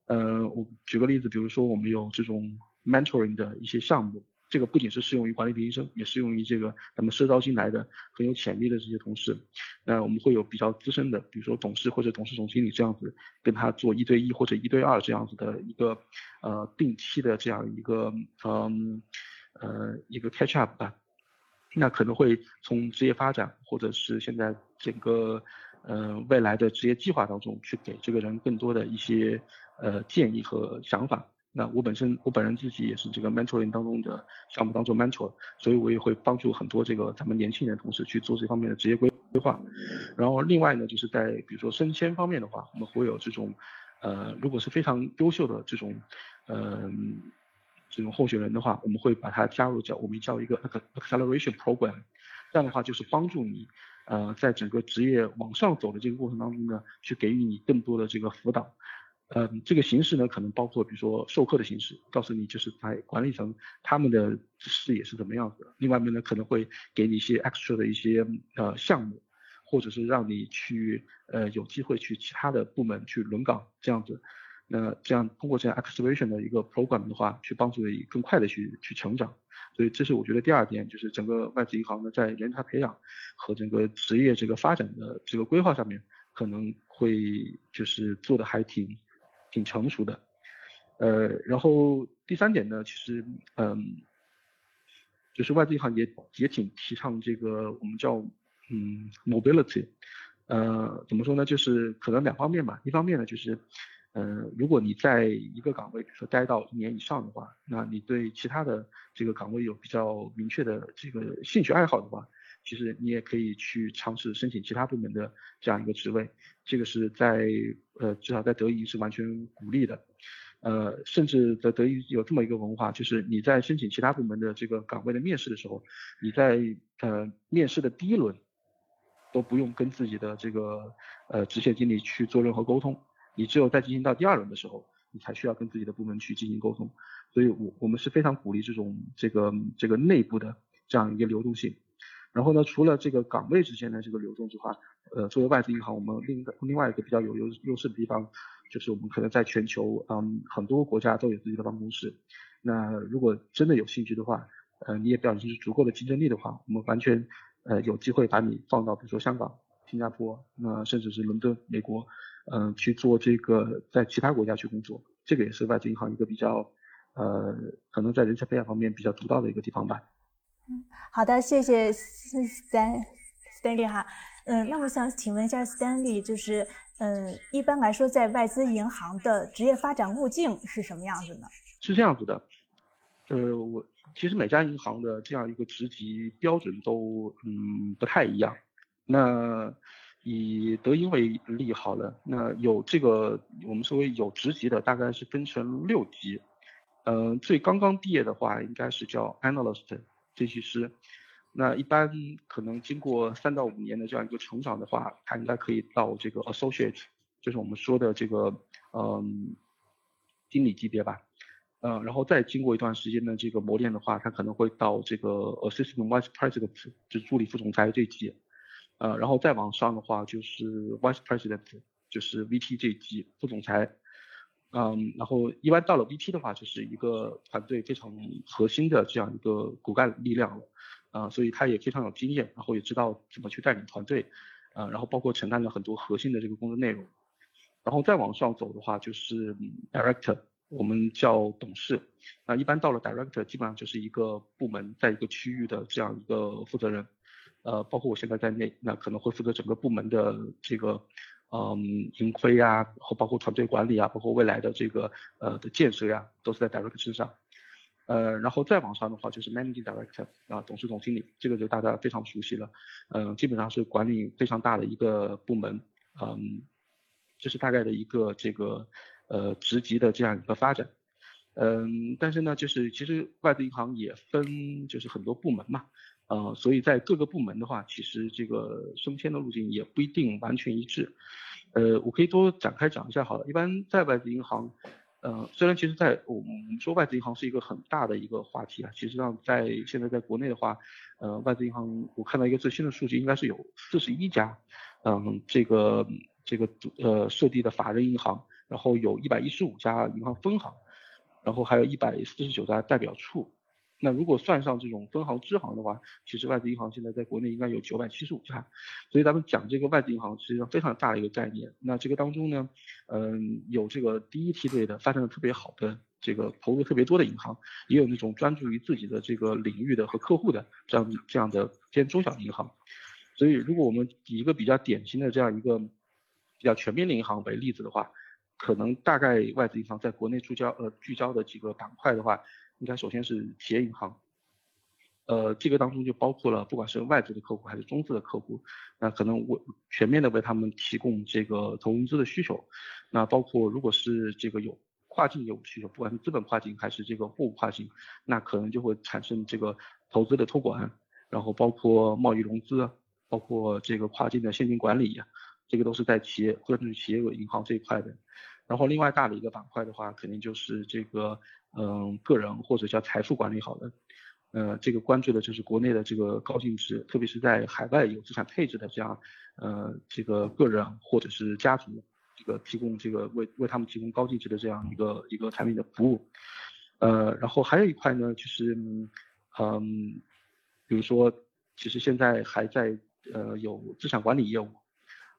呃，我举个例子，比如说我们有这种。mentoring 的一些项目，这个不仅是适用于管理培训生，也适用于这个咱们社招进来的很有潜力的这些同事。那我们会有比较资深的，比如说董事或者董事总经理这样子，跟他做一对一或者一对二这样子的一个呃定期的这样一个嗯呃一个 catch up 吧。那可能会从职业发展或者是现在整个呃未来的职业计划当中去给这个人更多的一些呃建议和想法。那我本身我本人自己也是这个 mentoring 当中的项目当中 mentor，所以我也会帮助很多这个咱们年轻人同事去做这方面的职业规规划。然后另外呢，就是在比如说升迁方面的话，我们会有这种，呃，如果是非常优秀的这种，嗯，这种候选人的话，我们会把他加入叫我们叫一个 acceleration program，这样的话就是帮助你，呃，在整个职业往上走的这个过程当中呢，去给予你更多的这个辅导。嗯，这个形式呢，可能包括比如说授课的形式，告诉你就是在管理层他们的视野是怎么样子的。另外面呢，可能会给你一些 extra 的一些呃项目，或者是让你去呃有机会去其他的部门去轮岗这样子。那这样通过这样 acceleration 的一个 program 的话，去帮助你更快的去去成长。所以这是我觉得第二点，就是整个外资银行呢在人才培养和整个职业这个发展的这个规划上面，可能会就是做的还挺。挺成熟的，呃，然后第三点呢，其实，嗯，就是外资银行也也挺提倡这个我们叫嗯 mobility，呃，怎么说呢？就是可能两方面吧。一方面呢，就是，呃，如果你在一个岗位，比如说待到一年以上的话，那你对其他的这个岗位有比较明确的这个兴趣爱好的话。其实你也可以去尝试申请其他部门的这样一个职位，这个是在呃至少在德仪是完全鼓励的，呃甚至在德仪有这么一个文化，就是你在申请其他部门的这个岗位的面试的时候，你在呃面试的第一轮都不用跟自己的这个呃直线经理去做任何沟通，你只有在进行到第二轮的时候，你才需要跟自己的部门去进行沟通，所以我我们是非常鼓励这种这个这个内部的这样一个流动性。然后呢，除了这个岗位之间的这个流动之外，呃，作为外资银行，我们另一个另外一个比较有优优势的地方，就是我们可能在全球，嗯，很多国家都有自己的办公室。那如果真的有兴趣的话，呃，你也表现出足够的竞争力的话，我们完全呃有机会把你放到比如说香港、新加坡，那甚至是伦敦、美国，嗯，去做这个在其他国家去工作，这个也是外资银行一个比较呃可能在人才培养方面比较独到的一个地方吧。好的，谢谢 Stan Stanley 哈，嗯，那我想请问一下 Stanley，就是嗯，一般来说在外资银行的职业发展路径是什么样子呢？是这样子的，呃，我其实每家银行的这样一个职级标准都嗯不太一样。那以德银为例好了，那有这个我们说为有职级的，大概是分成六级。嗯，最刚刚毕业的话，应该是叫 analyst 分析师。那一般可能经过三到五年的这样一个成长的话，他应该可以到这个 associate，就是我们说的这个嗯经理级别吧。嗯，然后再经过一段时间的这个磨练的话，他可能会到这个 assistant vice president，就是助理副总裁这一级，呃，然后再往上的话就是 vice president，就是 VP 这一级副总裁，嗯，然后一般到了 VP 的话，就是一个团队非常核心的这样一个骨干力量了，啊，所以他也非常有经验，然后也知道怎么去带领团队，啊，然后包括承担了很多核心的这个工作内容，然后再往上走的话就是 director。我们叫董事，那一般到了 director，基本上就是一个部门在一个区域的这样一个负责人，呃，包括我现在在内，那可能会负责整个部门的这个，嗯，盈亏啊，和包括团队管理啊，包括未来的这个呃的建设呀，都是在 director 身上，呃，然后再往上的话就是 managing director 啊，董事总经理，这个就大家非常熟悉了，嗯，基本上是管理非常大的一个部门，嗯，这是大概的一个这个。呃，职级的这样一个发展，嗯，但是呢，就是其实外资银行也分就是很多部门嘛，呃，所以在各个部门的话，其实这个升迁的路径也不一定完全一致，呃，我可以多展开讲一下好了。一般在外资银行，呃，虽然其实在我们说外资银行是一个很大的一个话题啊，其实上在现在在国内的话，呃，外资银行我看到一个最新的数据，应该是有四十一家，嗯，这个这个呃设立的法人银行。然后有一百一十五家银行分行，然后还有一百四十九家代表处。那如果算上这种分行支行的话，其实外资银行现在在国内应该有九百七十五家。所以咱们讲这个外资银行实际上非常大的一个概念。那这个当中呢，嗯，有这个第一梯队的发展的特别好的，这个投入特别多的银行，也有那种专注于自己的这个领域的和客户的这样这样的偏中小银行。所以如果我们以一个比较典型的这样一个比较全面的银行为例子的话，可能大概外资银行在国内聚焦呃聚焦的几个板块的话，应该首先是企业银行，呃这个当中就包括了不管是外资的客户还是中资的客户，那可能为全面的为他们提供这个投融资的需求，那包括如果是这个有跨境业务需求，不管是资本跨境还是这个货物跨境，那可能就会产生这个投资的托管，然后包括贸易融资，包括这个跨境的现金管理。这个都是在企业或者是企业银行这一块的，然后另外大的一个板块的话，肯定就是这个嗯个人或者叫财富管理好的，呃这个关注的就是国内的这个高净值，特别是在海外有资产配置的这样呃这个个人或者是家族，这个提供这个为为他们提供高净值的这样一个一个产品的服务，呃然后还有一块呢就是嗯比如说其实现在还在呃有资产管理业务。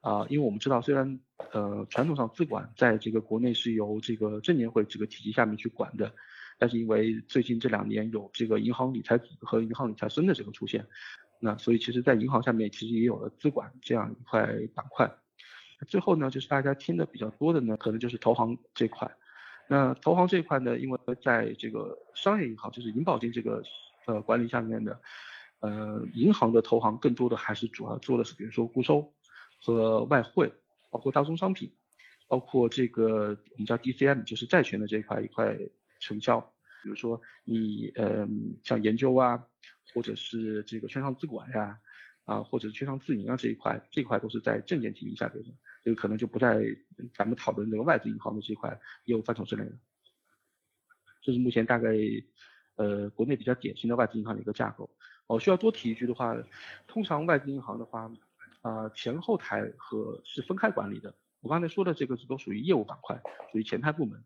啊，因为我们知道，虽然呃传统上资管在这个国内是由这个证监会这个体系下面去管的，但是因为最近这两年有这个银行理财和银行理财生的这个出现，那所以其实在银行下面其实也有了资管这样一块板块。最后呢，就是大家听的比较多的呢，可能就是投行这块。那投行这块呢，因为在这个商业银行，就是银保监这个呃管理下面的，呃银行的投行更多的还是主要做的是比如说固收。和外汇，包括大宗商品，包括这个我们叫 DCM，就是债权的这一块一块成交。比如说你呃像研究啊，或者是这个券商资管呀，啊或者是券商自营啊这一块，这一块都是在证监体系下边的，这个可能就不在咱们讨论这个外资银行的这一块业务范畴之内了。这是目前大概呃国内比较典型的外资银行的一个架构。哦，需要多提一句的话，通常外资银行的话。啊，前后台和是分开管理的。我刚才说的这个是都属于业务板块，属于前台部门。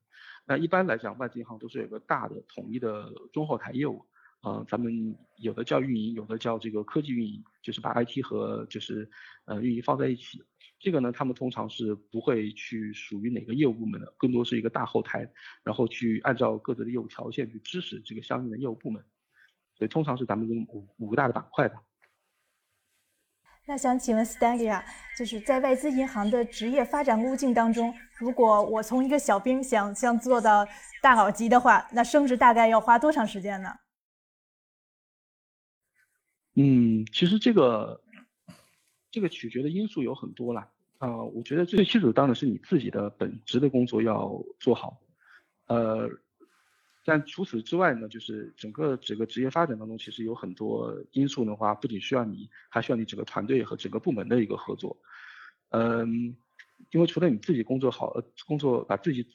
那一般来讲，外资银行都是有个大的统一的中后台业务，呃，咱们有的叫运营，有的叫这个科技运营，就是把 IT 和就是呃运营放在一起。这个呢，他们通常是不会去属于哪个业务部门的，更多是一个大后台，然后去按照各自的业务条线去支持这个相应的业务部门。所以通常是咱们这五五个大的板块吧。那想请问 Stanley 啊，就是在外资银行的职业发展路径当中，如果我从一个小兵想想做到大佬级的话，那升职大概要花多长时间呢？嗯，其实这个这个取决的因素有很多啦。啊，我觉得最基础当然是你自己的本职的工作要做好，呃，但除此之外呢，就是整个整个职业发展当中，其实有很多因素的话，不仅需要你，还需要你整个团队和整个部门的一个合作。嗯，因为除了你自己工作好，呃工作把自己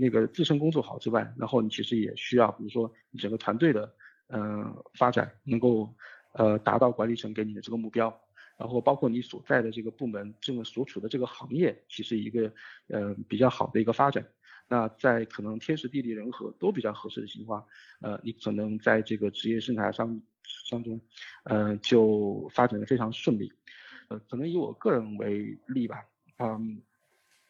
那个自身工作好之外，然后你其实也需要，比如说你整个团队的嗯发展能够。呃，达到管理层给你的这个目标，然后包括你所在的这个部门，这个所处的这个行业，其实一个呃比较好的一个发展。那在可能天时地利人和都比较合适的情况，呃，你可能在这个职业生涯上当中，呃，就发展的非常顺利。呃，可能以我个人为例吧，嗯。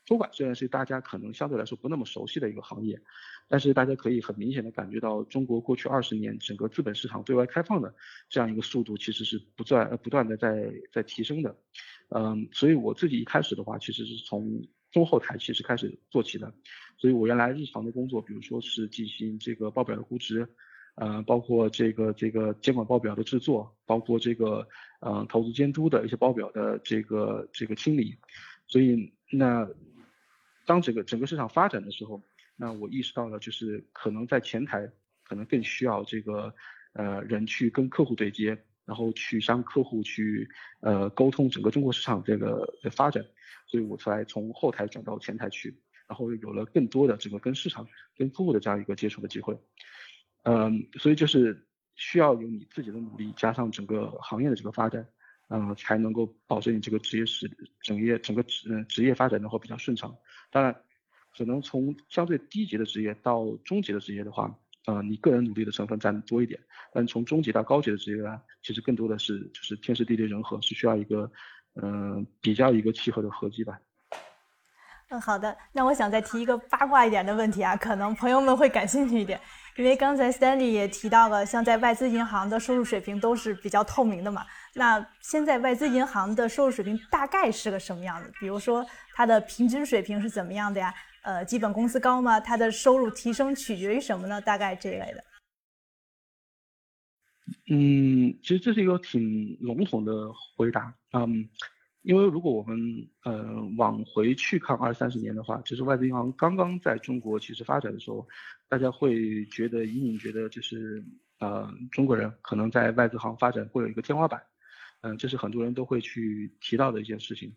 托管虽然是大家可能相对来说不那么熟悉的一个行业，但是大家可以很明显的感觉到，中国过去二十年整个资本市场对外开放的这样一个速度其实是不断呃不断的在在提升的，嗯，所以我自己一开始的话其实是从中后台其实开始做起的，所以我原来日常的工作，比如说是进行这个报表的估值，呃，包括这个这个监管报表的制作，包括这个呃投资监督的一些报表的这个这个清理，所以那。当整个整个市场发展的时候，那我意识到了，就是可能在前台可能更需要这个呃人去跟客户对接，然后去向客户去呃沟通整个中国市场这个的发展，所以我才从后台转到前台去，然后有了更多的这个跟市场、跟客户的这样一个接触的机会。嗯，所以就是需要有你自己的努力，加上整个行业的这个发展。嗯，才能够保证你这个职业是整业整个职职业发展的话比较顺畅。当然，可能从相对低级的职业到中级的职业的话，呃，你个人努力的成分占多一点。但从中级到高级的职业呢，其实更多的是就是天时地利人和，是需要一个嗯比较一个契合的合击吧。嗯，好的。那我想再提一个八卦一点的问题啊，可能朋友们会感兴趣一点。因为刚才 Stanley 也提到了，像在外资银行的收入水平都是比较透明的嘛。那现在外资银行的收入水平大概是个什么样子？比如说它的平均水平是怎么样的呀？呃，基本工资高吗？它的收入提升取决于什么呢？大概这一类的。嗯，其实这是一个挺笼统的回答。嗯。因为如果我们呃往回去看二三十年的话，其实外资银行刚刚在中国其实发展的时候，大家会觉得隐隐觉得就是呃中国人可能在外资行发展会有一个天花板，嗯，这是很多人都会去提到的一件事情。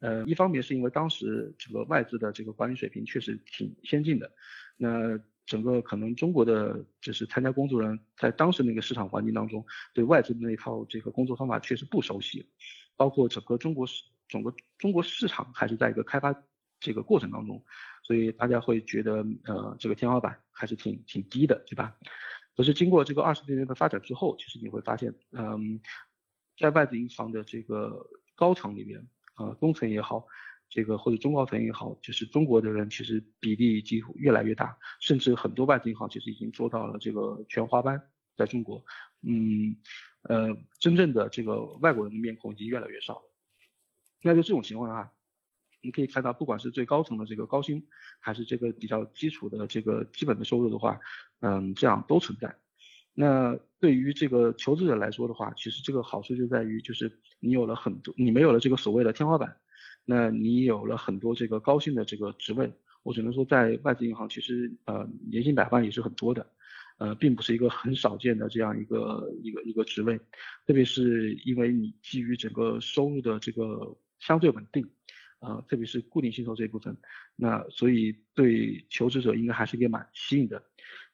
呃，一方面是因为当时这个外资的这个管理水平确实挺先进的，那整个可能中国的就是参加工作人在当时那个市场环境当中，对外资的那一套这个工作方法确实不熟悉。包括整个中国市，整个中国市场还是在一个开发这个过程当中，所以大家会觉得，呃，这个天花板还是挺挺低的，对吧？可是经过这个二十多年的发展之后，其实你会发现，嗯，在外资银行的这个高层里面，呃，中层也好，这个或者中高层也好，就是中国的人其实比例几乎越来越大，甚至很多外资银行其实已经做到了这个全华班，在中国，嗯。呃，真正的这个外国人的面孔已经越来越少，那就这种情况下，你可以看到，不管是最高层的这个高薪，还是这个比较基础的这个基本的收入的话，嗯，这样都存在。那对于这个求职者来说的话，其实这个好处就在于，就是你有了很多，你没有了这个所谓的天花板，那你有了很多这个高薪的这个职位。我只能说，在外资银行，其实呃年薪百万也是很多的。呃，并不是一个很少见的这样一个一个一个职位，特别是因为你基于整个收入的这个相对稳定，呃，特别是固定薪酬这一部分，那所以对求职者应该还是一个蛮吸引的。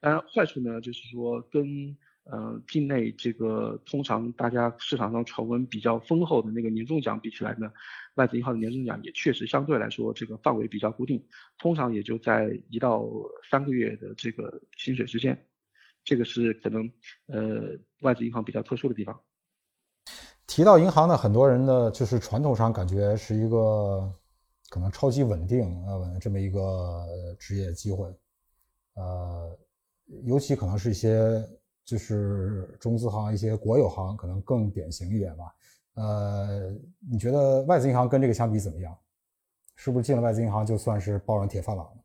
当然坏处呢，就是说跟呃境内这个通常大家市场上传闻比较丰厚的那个年终奖比起来呢，外资银行的年终奖也确实相对来说这个范围比较固定，通常也就在一到三个月的这个薪水之间。这个是可能呃外资银行比较特殊的地方。提到银行呢，很多人呢就是传统上感觉是一个可能超级稳定呃这么一个职业机会，呃，尤其可能是一些就是中资行、一些国有行可能更典型一点吧。呃，你觉得外资银行跟这个相比怎么样？是不是进了外资银行就算是抱上铁饭碗了？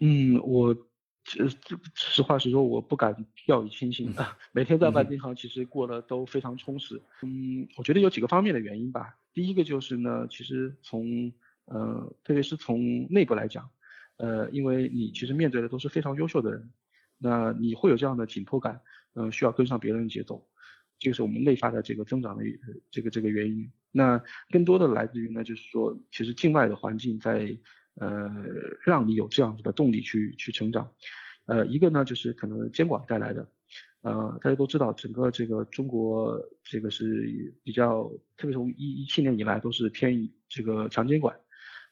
嗯，我这这实话实说，我不敢掉以轻心啊。每天在外资银行其实过得都非常充实。嗯，我觉得有几个方面的原因吧。第一个就是呢，其实从呃，特别是从内部来讲，呃，因为你其实面对的都是非常优秀的人，那你会有这样的紧迫感，嗯，需要跟上别人的节奏。这个是我们内发的这个增长的这个这个原因。那更多的来自于呢，就是说，其实境外的环境在呃让你有这样子的动力去去成长。呃，一个呢就是可能监管带来的。呃，大家都知道，整个这个中国这个是比较，特别从一一七年以来都是偏这个强监管。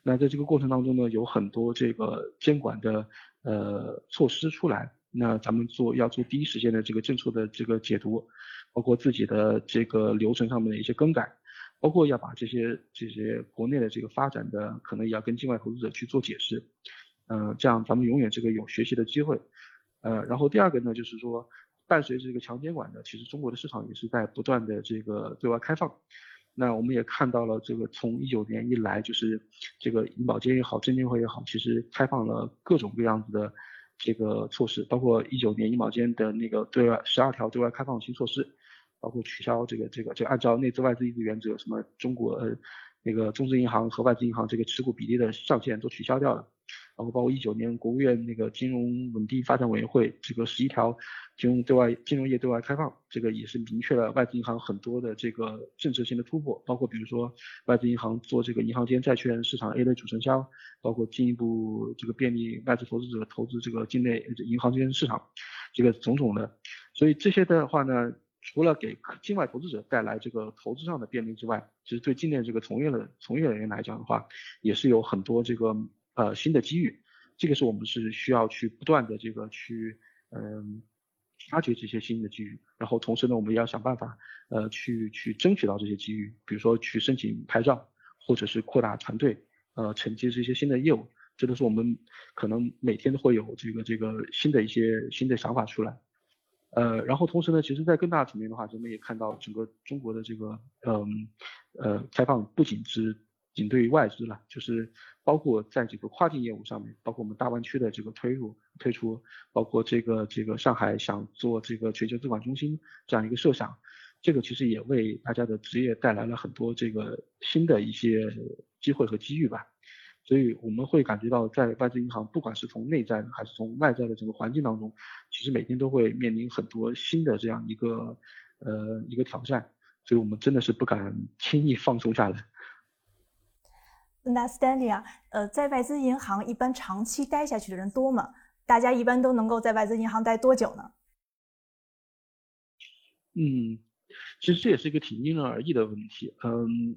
那在这个过程当中呢，有很多这个监管的呃措施出来，那咱们做要做第一时间的这个政策的这个解读。包括自己的这个流程上面的一些更改，包括要把这些这些国内的这个发展的可能也要跟境外投资者去做解释，嗯，这样咱们永远这个有学习的机会，呃，然后第二个呢就是说，伴随着这个强监管的，其实中国的市场也是在不断的这个对外开放，那我们也看到了这个从一九年以来，就是这个银保监也好，证监会也好，其实开放了各种各样子的。这个措施包括一九年银保监的那个对外十二条对外开放新措施，包括取消这个这个就按照内资外资一致原则，什么中国呃那个中资银行和外资银行这个持股比例的上限都取消掉了。然后包括一九年国务院那个金融稳定发展委员会这个十一条金融对外金融业对外开放，这个也是明确了外资银行很多的这个政策性的突破，包括比如说外资银行做这个银行间债券市场 A 类主承销，包括进一步这个便利外资投资者投资这个境内银行间市场，这个种种的，所以这些的话呢，除了给境外投资者带来这个投资上的便利之外，其实对境内这个从业的从业人员来讲的话，也是有很多这个。呃，新的机遇，这个是我们是需要去不断的这个去，嗯，发掘这些新的机遇，然后同时呢，我们也要想办法，呃，去去争取到这些机遇，比如说去申请牌照，或者是扩大团队，呃，承接这些新的业务，这都是我们可能每天都会有这个这个新的一些新的想法出来，呃，然后同时呢，其实在更大层面的话，咱们也看到整个中国的这个，嗯，呃，开放不仅是。仅对于外资了，就是包括在这个跨境业务上面，包括我们大湾区的这个推入推出，包括这个这个上海想做这个全球资管中心这样一个设想，这个其实也为大家的职业带来了很多这个新的一些机会和机遇吧。所以我们会感觉到，在外资银行，不管是从内在还是从外在的整个环境当中，其实每天都会面临很多新的这样一个呃一个挑战，所以我们真的是不敢轻易放松下来。那 Stanley 啊，呃，在外资银行一般长期待下去的人多吗？大家一般都能够在外资银行待多久呢？嗯，其实这也是一个挺因人而异的问题。嗯，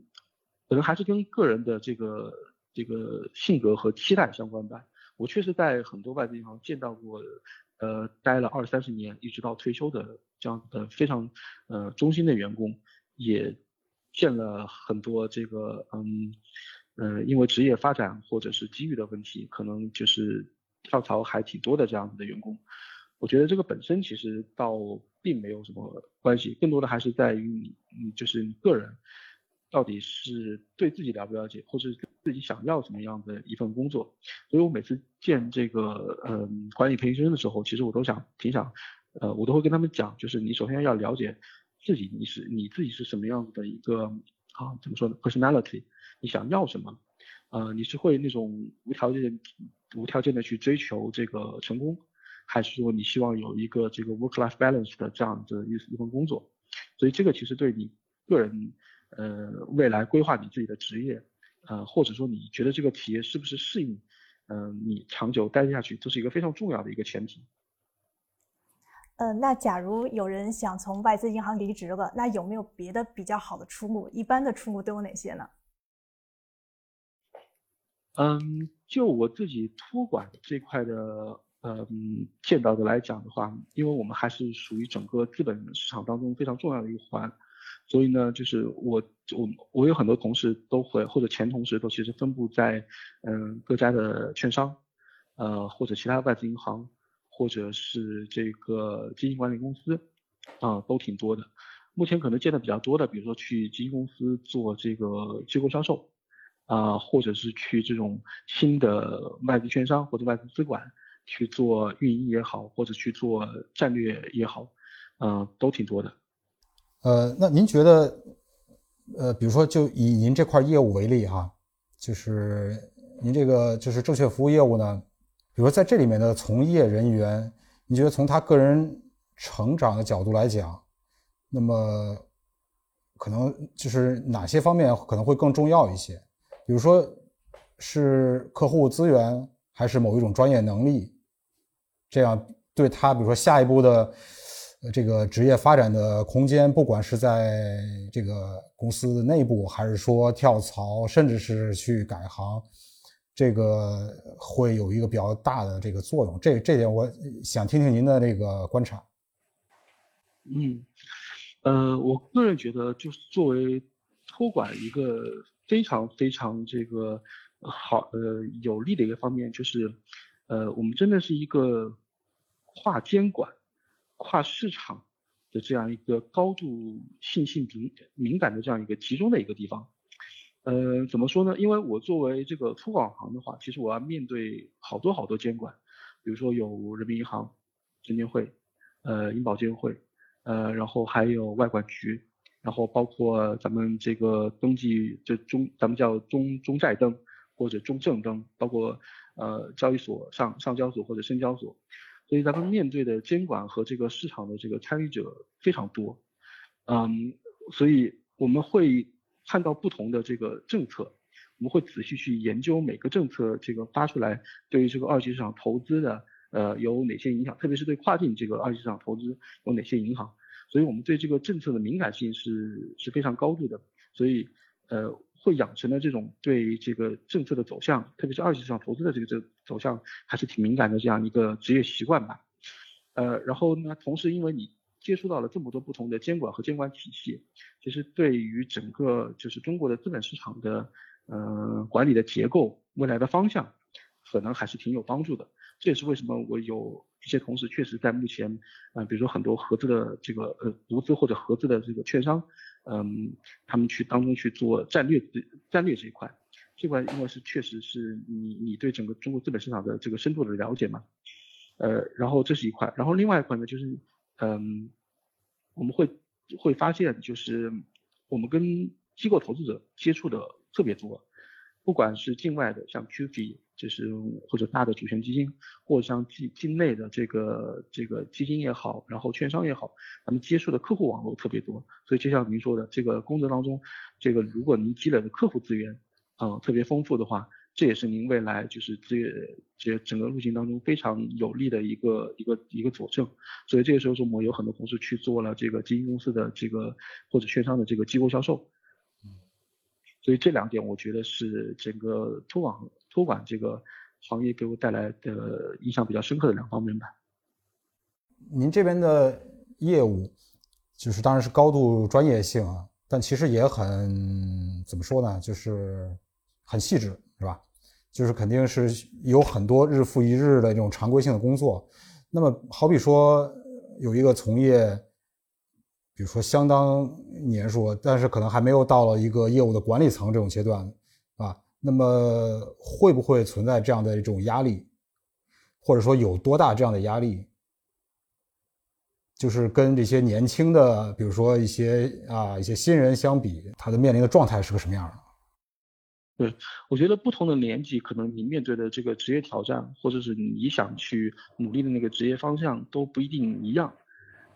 可能还是跟个人的这个这个性格和期待相关吧。我确实在很多外资银行见到过，呃，待了二三十年一直到退休的这样的非常呃忠心的员工，也见了很多这个嗯。嗯，因为职业发展或者是机遇的问题，可能就是跳槽还挺多的这样子的员工。我觉得这个本身其实倒并没有什么关系，更多的还是在于你，你，就是你个人到底是对自己了不了解，或者自己想要什么样的一份工作。所以我每次见这个嗯管理培训生的时候，其实我都想挺想，呃，我都会跟他们讲，就是你首先要了解自己，你是你自己是什么样子的一个啊，怎么说呢，personality。你想要什么？呃，你是会那种无条件、无条件的去追求这个成功，还是说你希望有一个这个 work-life balance 的这样的一一份工作？所以这个其实对你个人，呃，未来规划你自己的职业，呃，或者说你觉得这个企业是不是适应，嗯，你长久待下去，这是一个非常重要的一个前提。嗯，那假如有人想从外资银行离职了，那有没有别的比较好的出路？一般的出路都有哪些呢？嗯，就我自己托管这块的，呃见到的来讲的话，因为我们还是属于整个资本市场当中非常重要的一环，所以呢，就是我我我有很多同事都会或者前同事都其实分布在嗯各家的券商，呃或者其他外资银行，或者是这个基金管理公司，啊都挺多的。目前可能见的比较多的，比如说去基金公司做这个机构销售。啊，或者是去这种新的外资券商或者外资资管去做运营也好，或者去做战略也好，嗯，都挺多的。呃，那您觉得，呃，比如说就以您这块业务为例哈，就是您这个就是证券服务业务呢，比如在这里面的从业人员，你觉得从他个人成长的角度来讲，那么可能就是哪些方面可能会更重要一些？比如说，是客户资源，还是某一种专业能力，这样对他，比如说下一步的这个职业发展的空间，不管是在这个公司内部，还是说跳槽，甚至是去改行，这个会有一个比较大的这个作用。这这点，我想听听您的这个观察。嗯，呃，我个人觉得，就是作为托管一个。非常非常这个好呃有利的一个方面就是，呃我们真的是一个跨监管、跨市场的这样一个高度信息敏敏感的这样一个集中的一个地方。呃怎么说呢？因为我作为这个托管行的话，其实我要面对好多好多监管，比如说有人民银行、证监会、呃银保监会，呃然后还有外管局。然后包括咱们这个登记，这中咱们叫中中债登或者中证登，包括呃交易所上上交所或者深交所，所以咱们面对的监管和这个市场的这个参与者非常多，嗯，所以我们会看到不同的这个政策，我们会仔细去研究每个政策这个发出来对于这个二级市场投资的呃有哪些影响，特别是对跨境这个二级市场投资有哪些影响。所以我们对这个政策的敏感性是是非常高度的，所以呃会养成了这种对这个政策的走向，特别是二级市场投资的这个这走向还是挺敏感的这样一个职业习惯吧。呃，然后呢，同时因为你接触到了这么多不同的监管和监管体系，其实对于整个就是中国的资本市场的呃管理的结构未来的方向，可能还是挺有帮助的。这也是为什么我有。一些同事确实在目前，啊，比如说很多合资的这个呃独资或者合资的这个券商，嗯，他们去当中去做战略战略这一块，这块因为是确实是你你对整个中国资本市场的这个深度的了解嘛，呃，然后这是一块，然后另外一块呢就是，嗯，我们会会发现就是我们跟机构投资者接触的特别多，不管是境外的像 QF。就是或者大的主权基金，或者像境境内的这个这个基金也好，然后券商也好，咱们接触的客户网络特别多，所以就像您说的，这个工作当中，这个如果您积累的客户资源，嗯，特别丰富的话，这也是您未来就是这这整个路径当中非常有利的一个一个一个佐证。所以这个时候，我们有很多同事去做了这个基金公司的这个或者券商的这个机构销售。所以这两点，我觉得是整个托管托管这个行业给我带来的印象比较深刻的两方面吧。您这边的业务，就是当然是高度专业性啊，但其实也很怎么说呢，就是很细致，是吧？就是肯定是有很多日复一日的这种常规性的工作。那么好比说有一个从业。比如说相当年数，但是可能还没有到了一个业务的管理层这种阶段，啊，那么会不会存在这样的一种压力，或者说有多大这样的压力？就是跟这些年轻的，比如说一些啊一些新人相比，他的面临的状态是个什么样的？对，我觉得不同的年纪，可能你面对的这个职业挑战，或者是你想去努力的那个职业方向，都不一定一样。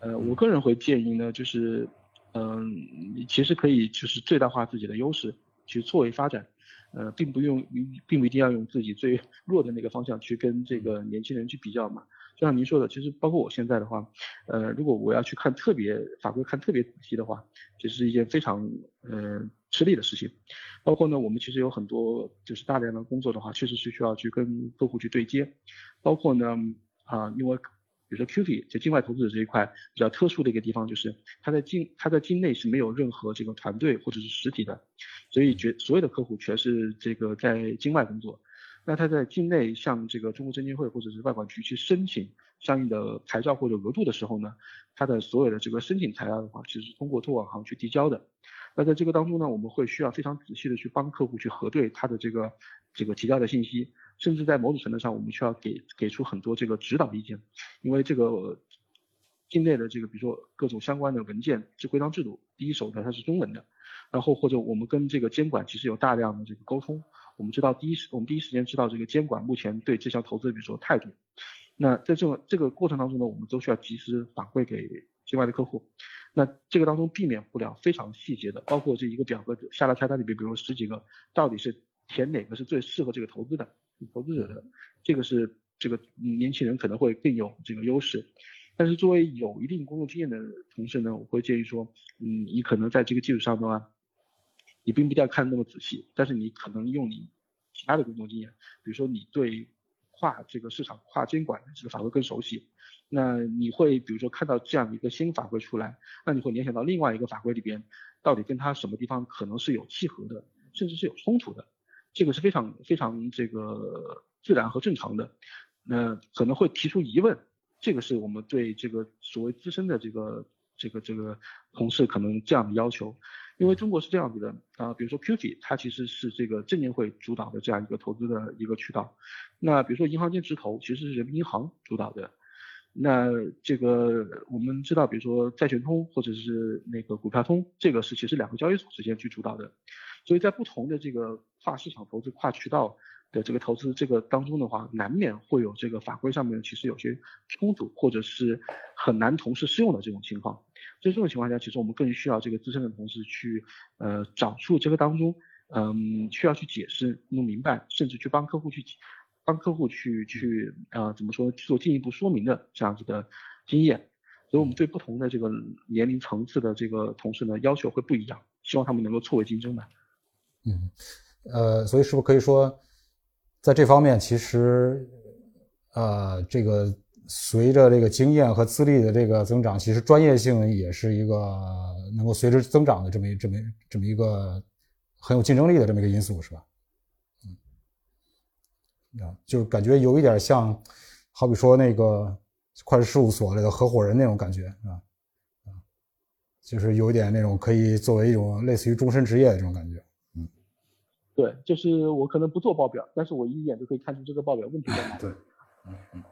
呃，我个人会建议呢，就是，嗯，其实可以就是最大化自己的优势去作为发展，呃，并不用，并不一定要用自己最弱的那个方向去跟这个年轻人去比较嘛。就像您说的，其实包括我现在的话，呃，如果我要去看特别法规看特别仔细的话，其实是一件非常呃吃力的事情。包括呢，我们其实有很多就是大量的工作的话，确实是需要去跟客户去对接，包括呢。啊，因为比如说 QT 就境外投资者这一块比较特殊的一个地方，就是它在境它在境内是没有任何这个团队或者是实体的，所以绝所有的客户全是这个在境外工作。那他在境内向这个中国证监会或者是外管局去申请相应的牌照或者额度的时候呢，他的所有的这个申请材料的话，其实是通过托管行去递交的。那在这个当中呢，我们会需要非常仔细的去帮客户去核对他的这个这个提交的信息，甚至在某种程度上，我们需要给给出很多这个指导意见，因为这个境内的这个比如说各种相关的文件这规章制度，第一手的它是中文的，然后或者我们跟这个监管其实有大量的这个沟通。我们知道第一时，我们第一时间知道这个监管目前对这项投资，比如说态度。那在这个这个过程当中呢，我们都需要及时反馈给境外的客户。那这个当中避免不了非常细节的，包括这一个表格下拉菜单里面，比如十几个，到底是填哪个是最适合这个投资的投资者的，这个是这个年轻人可能会更有这个优势。但是作为有一定工作经验的同事呢，我会建议说，嗯，你可能在这个基础上的话。你并不一定要看那么仔细，但是你可能用你其他的工作经验，比如说你对跨这个市场、跨监管的这个法规更熟悉，那你会比如说看到这样一个新法规出来，那你会联想到另外一个法规里边到底跟它什么地方可能是有契合的，甚至是有冲突的，这个是非常非常这个自然和正常的，那可能会提出疑问，这个是我们对这个所谓资深的这个这个这个同事可能这样的要求。因为中国是这样子的啊，比如说 QT，它其实是这个证监会主导的这样一个投资的一个渠道。那比如说银行间直投，其实是人民银行主导的。那这个我们知道，比如说债券通或者是那个股票通，这个是其实两个交易所之间去主导的。所以在不同的这个跨市场投资、跨渠道的这个投资这个当中的话，难免会有这个法规上面其实有些冲突，或者是很难同时适用的这种情况。在这种情况下，其实我们更需要这个资深的同事去，呃，找出这个当中，嗯，需要去解释弄明白，甚至去帮客户去，帮客户去去，呃，怎么说，做进一步说明的这样子的经验。所以我们对不同的这个年龄层次的这个同事呢，要求会不一样，希望他们能够错位竞争的。嗯，呃，所以是不是可以说，在这方面，其实，呃，这个。随着这个经验和资历的这个增长，其实专业性也是一个能够随之增长的这么一这么这么一个很有竞争力的这么一个因素，是吧？嗯，啊，就感觉有一点像，好比说那个会计事务所那个合伙人那种感觉，啊啊，就是有一点那种可以作为一种类似于终身职业的这种感觉。嗯，对，就是我可能不做报表，但是我一眼就可以看出这个报表问题在哪。对，嗯嗯。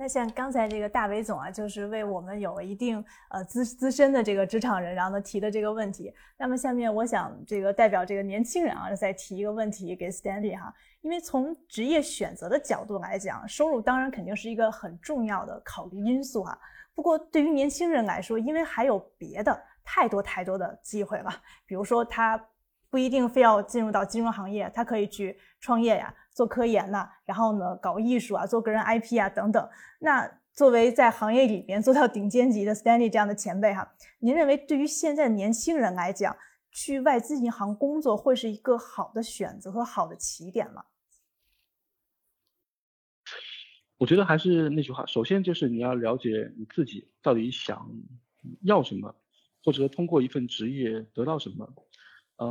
那像刚才这个大伟总啊，就是为我们有一定呃资资深的这个职场人，然后呢提的这个问题。那么下面我想这个代表这个年轻人啊，再提一个问题给 Stanley 哈。因为从职业选择的角度来讲，收入当然肯定是一个很重要的考虑因素哈。不过对于年轻人来说，因为还有别的太多太多的机会了，比如说他不一定非要进入到金融行业，他可以去创业呀。做科研呐，然后呢，搞艺术啊，做个人 IP 啊等等。那作为在行业里面做到顶尖级的 Stanley 这样的前辈哈，您认为对于现在的年轻人来讲，去外资银行工作会是一个好的选择和好的起点吗？我觉得还是那句话，首先就是你要了解你自己到底想要什么，或者说通过一份职业得到什么。呃，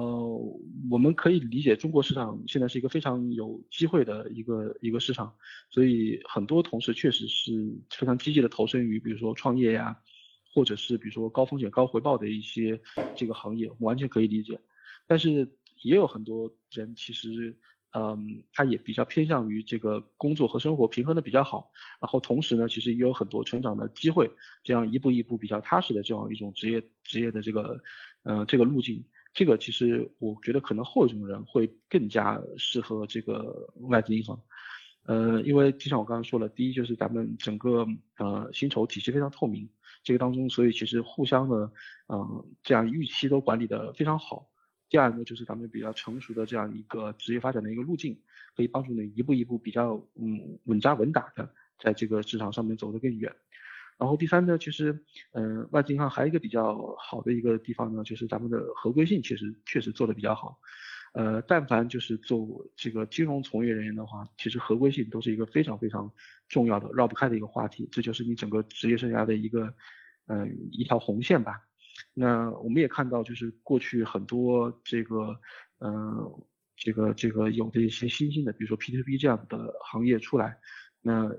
我们可以理解中国市场现在是一个非常有机会的一个一个市场，所以很多同事确实是非常积极的投身于，比如说创业呀，或者是比如说高风险高回报的一些这个行业，完全可以理解。但是也有很多人其实，嗯，他也比较偏向于这个工作和生活平衡的比较好，然后同时呢，其实也有很多成长的机会，这样一步一步比较踏实的这样一种职业职业的这个，嗯，这个路径。这个其实我觉得可能后一种人会更加适合这个外资银行，呃，因为就像我刚刚说了，第一就是咱们整个呃薪酬体系非常透明，这个当中所以其实互相的嗯这样预期都管理的非常好。第二呢就是咱们比较成熟的这样一个职业发展的一个路径，可以帮助你一步一步比较嗯稳扎稳打的在这个市场上面走得更远。然后第三呢，其实，嗯，外资银行还有一个比较好的一个地方呢，就是咱们的合规性其实确实做的比较好，呃，但凡就是做这个金融从业人员的话，其实合规性都是一个非常非常重要的、绕不开的一个话题。这就是你整个职业生涯的一个，嗯，一条红线吧。那我们也看到，就是过去很多这个，嗯，这个这个有的一些新兴的，比如说 P2P 这样的行业出来，那。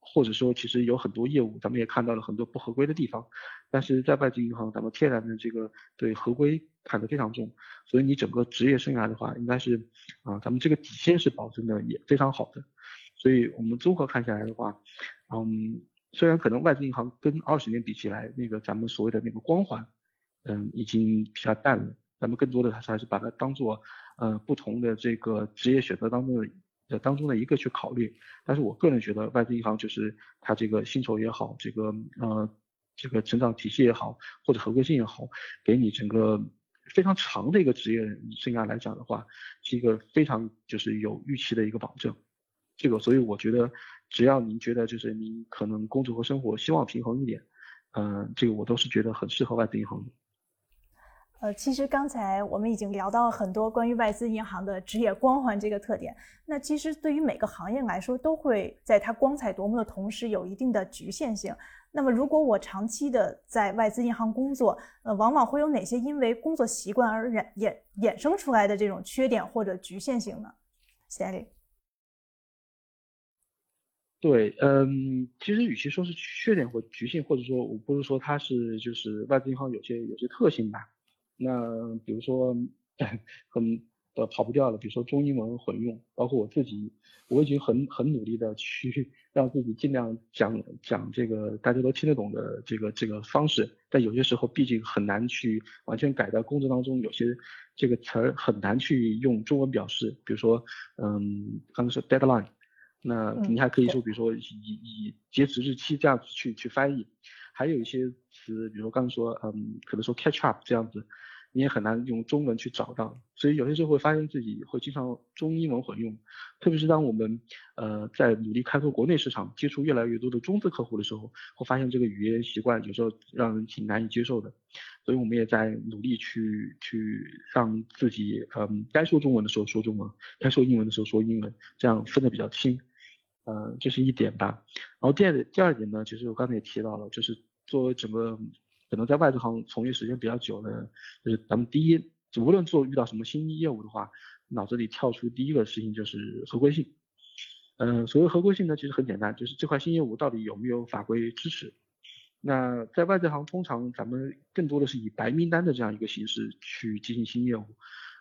或者说，其实有很多业务，咱们也看到了很多不合规的地方，但是在外资银行，咱们天然的这个对合规看得非常重，所以你整个职业生涯的话，应该是啊，咱们这个底线是保证的也非常好的，所以我们综合看下来的话，嗯，虽然可能外资银行跟二十年比起来，那个咱们所谓的那个光环，嗯，已经比较淡了，咱们更多的还是还是把它当做呃不同的这个职业选择当中的。呃当中的一个去考虑，但是我个人觉得外资银行就是它这个薪酬也好，这个呃这个成长体系也好，或者合规性也好，给你整个非常长的一个职业生涯来讲的话，是一个非常就是有预期的一个保证。这个所以我觉得，只要您觉得就是您可能工作和生活希望平衡一点，嗯，这个我都是觉得很适合外资银行的。呃，其实刚才我们已经聊到了很多关于外资银行的职业光环这个特点。那其实对于每个行业来说，都会在它光彩夺目的同时，有一定的局限性。那么，如果我长期的在外资银行工作，呃，往往会有哪些因为工作习惯而衍衍衍生出来的这种缺点或者局限性呢？Sally，对，嗯，其实与其说是缺点或局限，或者说我不是说它是就是外资银行有些有些特性吧。那比如说 很呃跑不掉了，比如说中英文混用，包括我自己，我已经很很努力的去让自己尽量讲讲这个大家都听得懂的这个这个方式，但有些时候毕竟很难去完全改到工作当中，有些这个词儿很难去用中文表示，比如说嗯刚才说 deadline，那你还可以说比如说以以截止日期这样子去去翻译，还有一些词，比如说刚才说嗯可能说 catch up 这样子。你也很难用中文去找到，所以有些时候会发现自己会经常中英文混用，特别是当我们呃在努力开拓国内市场，接触越来越多的中资客户的时候，会发现这个语言习惯有时候让人挺难以接受的，所以我们也在努力去去让自己嗯该说中文的时候说中文，该说英文的时候说英文，这样分得比较清，呃这是一点吧。然后第二第二点呢，其实我刚才也提到了，就是作为整个。可能在外资行从业时间比较久的，就是咱们第一，无论做遇到什么新业务的话，脑子里跳出第一个事情就是合规性。嗯，所谓合规性呢，其实很简单，就是这块新业务到底有没有法规支持。那在外资行通常咱们更多的是以白名单的这样一个形式去进行新业务。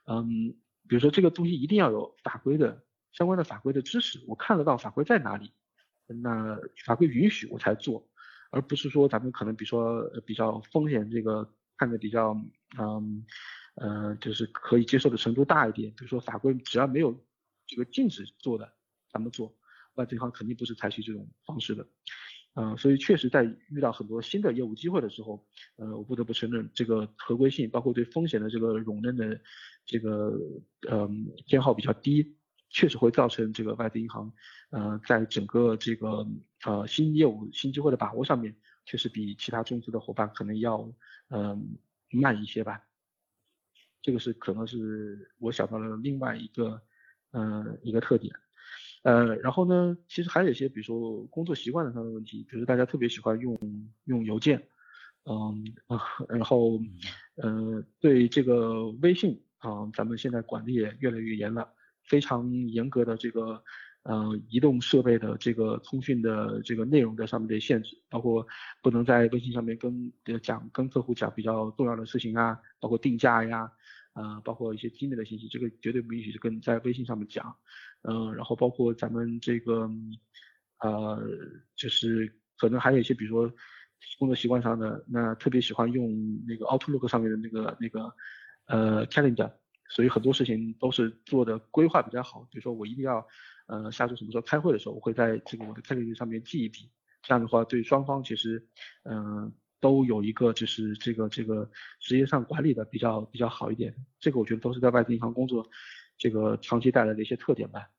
嗯，比如说这个东西一定要有法规的相关的法规的支持，我看得到法规在哪里，那法规允许我才做。而不是说咱们可能比如说比较风险这个看的比较嗯呃就是可以接受的程度大一点，比如说法规只要没有这个禁止做的，咱们做，外资银行肯定不是采取这种方式的，嗯，所以确实在遇到很多新的业务机会的时候，呃，我不得不承认这个合规性，包括对风险的这个容忍的这个嗯偏好比较低。确实会造成这个外资银行，呃，在整个这个呃新业务新机会的把握上面，确实比其他中资的伙伴可能要嗯慢一些吧。这个是可能是我想到了另外一个嗯一个特点。呃，然后呢，其实还有一些比如说工作习惯上的问题，比如大家特别喜欢用用邮件，嗯啊，然后呃对这个微信啊，咱们现在管的也越来越严了。非常严格的这个，呃，移动设备的这个通讯的这个内容的上面的限制，包括不能在微信上面跟讲跟客户讲比较重要的事情啊，包括定价呀，呃，包括一些机密的信息，这个绝对不允许跟在微信上面讲，嗯，然后包括咱们这个，呃，就是可能还有一些，比如说工作习惯上的，那特别喜欢用那个 Outlook 上面的那个那个，呃，Calendar。所以很多事情都是做的规划比较好，比如说我一定要，呃，下周什么时候开会的时候，我会在这个我的日历上面记一笔，这样的话对双方其实，嗯，都有一个就是这个这个职业上管理的比较比较好一点，这个我觉得都是在外资银行工作，这个长期带来的一些特点吧。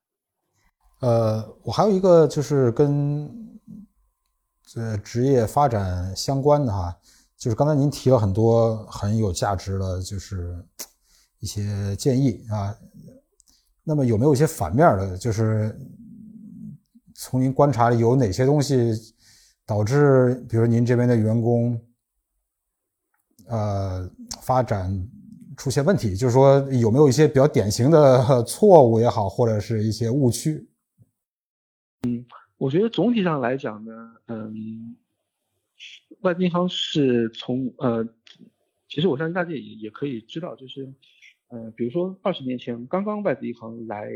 呃，我还有一个就是跟，这职业发展相关的哈，就是刚才您提了很多很有价值的，就是。一些建议啊，那么有没有一些反面的？就是从您观察有哪些东西导致，比如您这边的员工，呃，发展出现问题？就是说有没有一些比较典型的 错误也好，或者是一些误区？嗯，我觉得总体上来讲呢，嗯，外地方是从呃，其实我相信大家也也可以知道，就是。呃，比如说二十年前刚刚外资银行来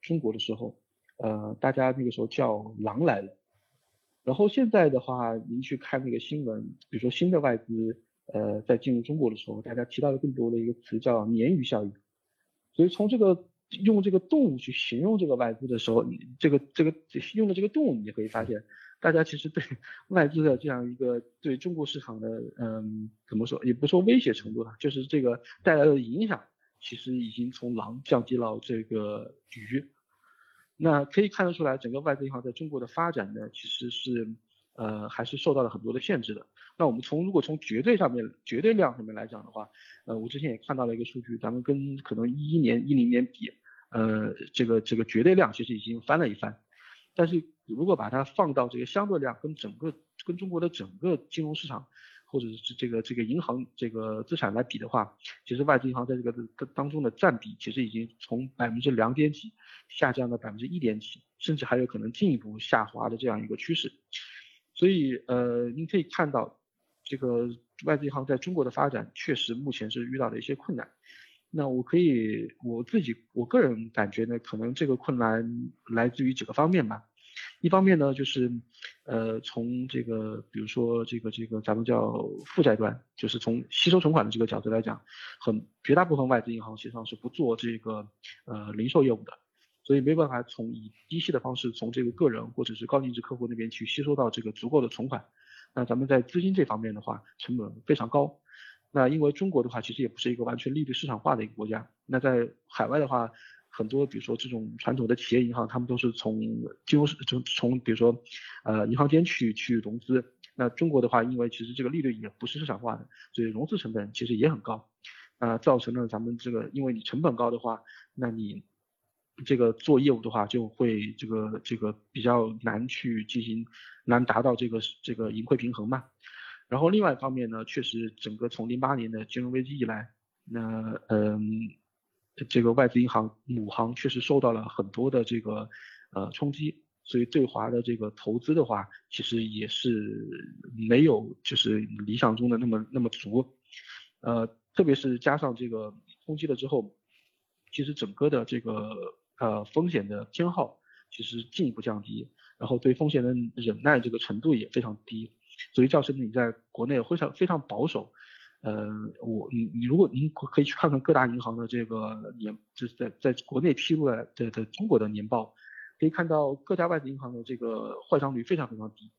中国的时候，呃，大家那个时候叫“狼来了”，然后现在的话，您去看那个新闻，比如说新的外资呃在进入中国的时候，大家提到的更多的一个词叫“鲶鱼效应”，所以从这个用这个动物去形容这个外资的时候，你这个这个用的这个动物，你就可以发现，大家其实对 外资的这样一个对中国市场的嗯怎么说，也不说威胁程度了，就是这个带来的影响。其实已经从狼降低到这个鱼，那可以看得出来，整个外资银行在中国的发展呢，其实是呃还是受到了很多的限制的。那我们从如果从绝对上面、绝对量上面来讲的话，呃，我之前也看到了一个数据，咱们跟可能一一年、一零年比，呃，这个这个绝对量其实已经翻了一番。但是如果把它放到这个相对量跟整个跟中国的整个金融市场。或者是这个这个银行这个资产来比的话，其实外资银行在这个当中的占比其实已经从百分之两点几下降到百分之一点几，甚至还有可能进一步下滑的这样一个趋势。所以呃，您可以看到这个外资银行在中国的发展确实目前是遇到了一些困难。那我可以我自己我个人感觉呢，可能这个困难来自于几个方面吧。一方面呢，就是，呃，从这个，比如说这个这个咱们叫负债端，就是从吸收存款的这个角度来讲，很绝大部分外资银行实际上是不做这个呃零售业务的，所以没办法从以低息的方式从这个个人或者是高净值客户那边去吸收到这个足够的存款。那咱们在资金这方面的话，成本非常高。那因为中国的话，其实也不是一个完全利率市场化的一个国家。那在海外的话，很多，比如说这种传统的企业银行，他们都是从金融从从比如说，呃，银行间去去融资。那中国的话，因为其实这个利率也不是市场化的，所以融资成本其实也很高，啊，造成了咱们这个，因为你成本高的话，那你这个做业务的话就会这个这个比较难去进行，难达到这个这个盈亏平衡嘛。然后另外一方面呢，确实整个从零八年的金融危机以来，那嗯。这个外资银行母行确实受到了很多的这个呃冲击，所以对华的这个投资的话，其实也是没有就是理想中的那么那么足，呃，特别是加上这个冲击了之后，其实整个的这个呃风险的偏好其实进一步降低，然后对风险的忍耐这个程度也非常低，所以造成你在国内非常非常保守。呃，我你你如果您可以去看看各大银行的这个年，就是在在国内披露的的的中国的年报，可以看到各家外资银行的这个坏账率非常非常低，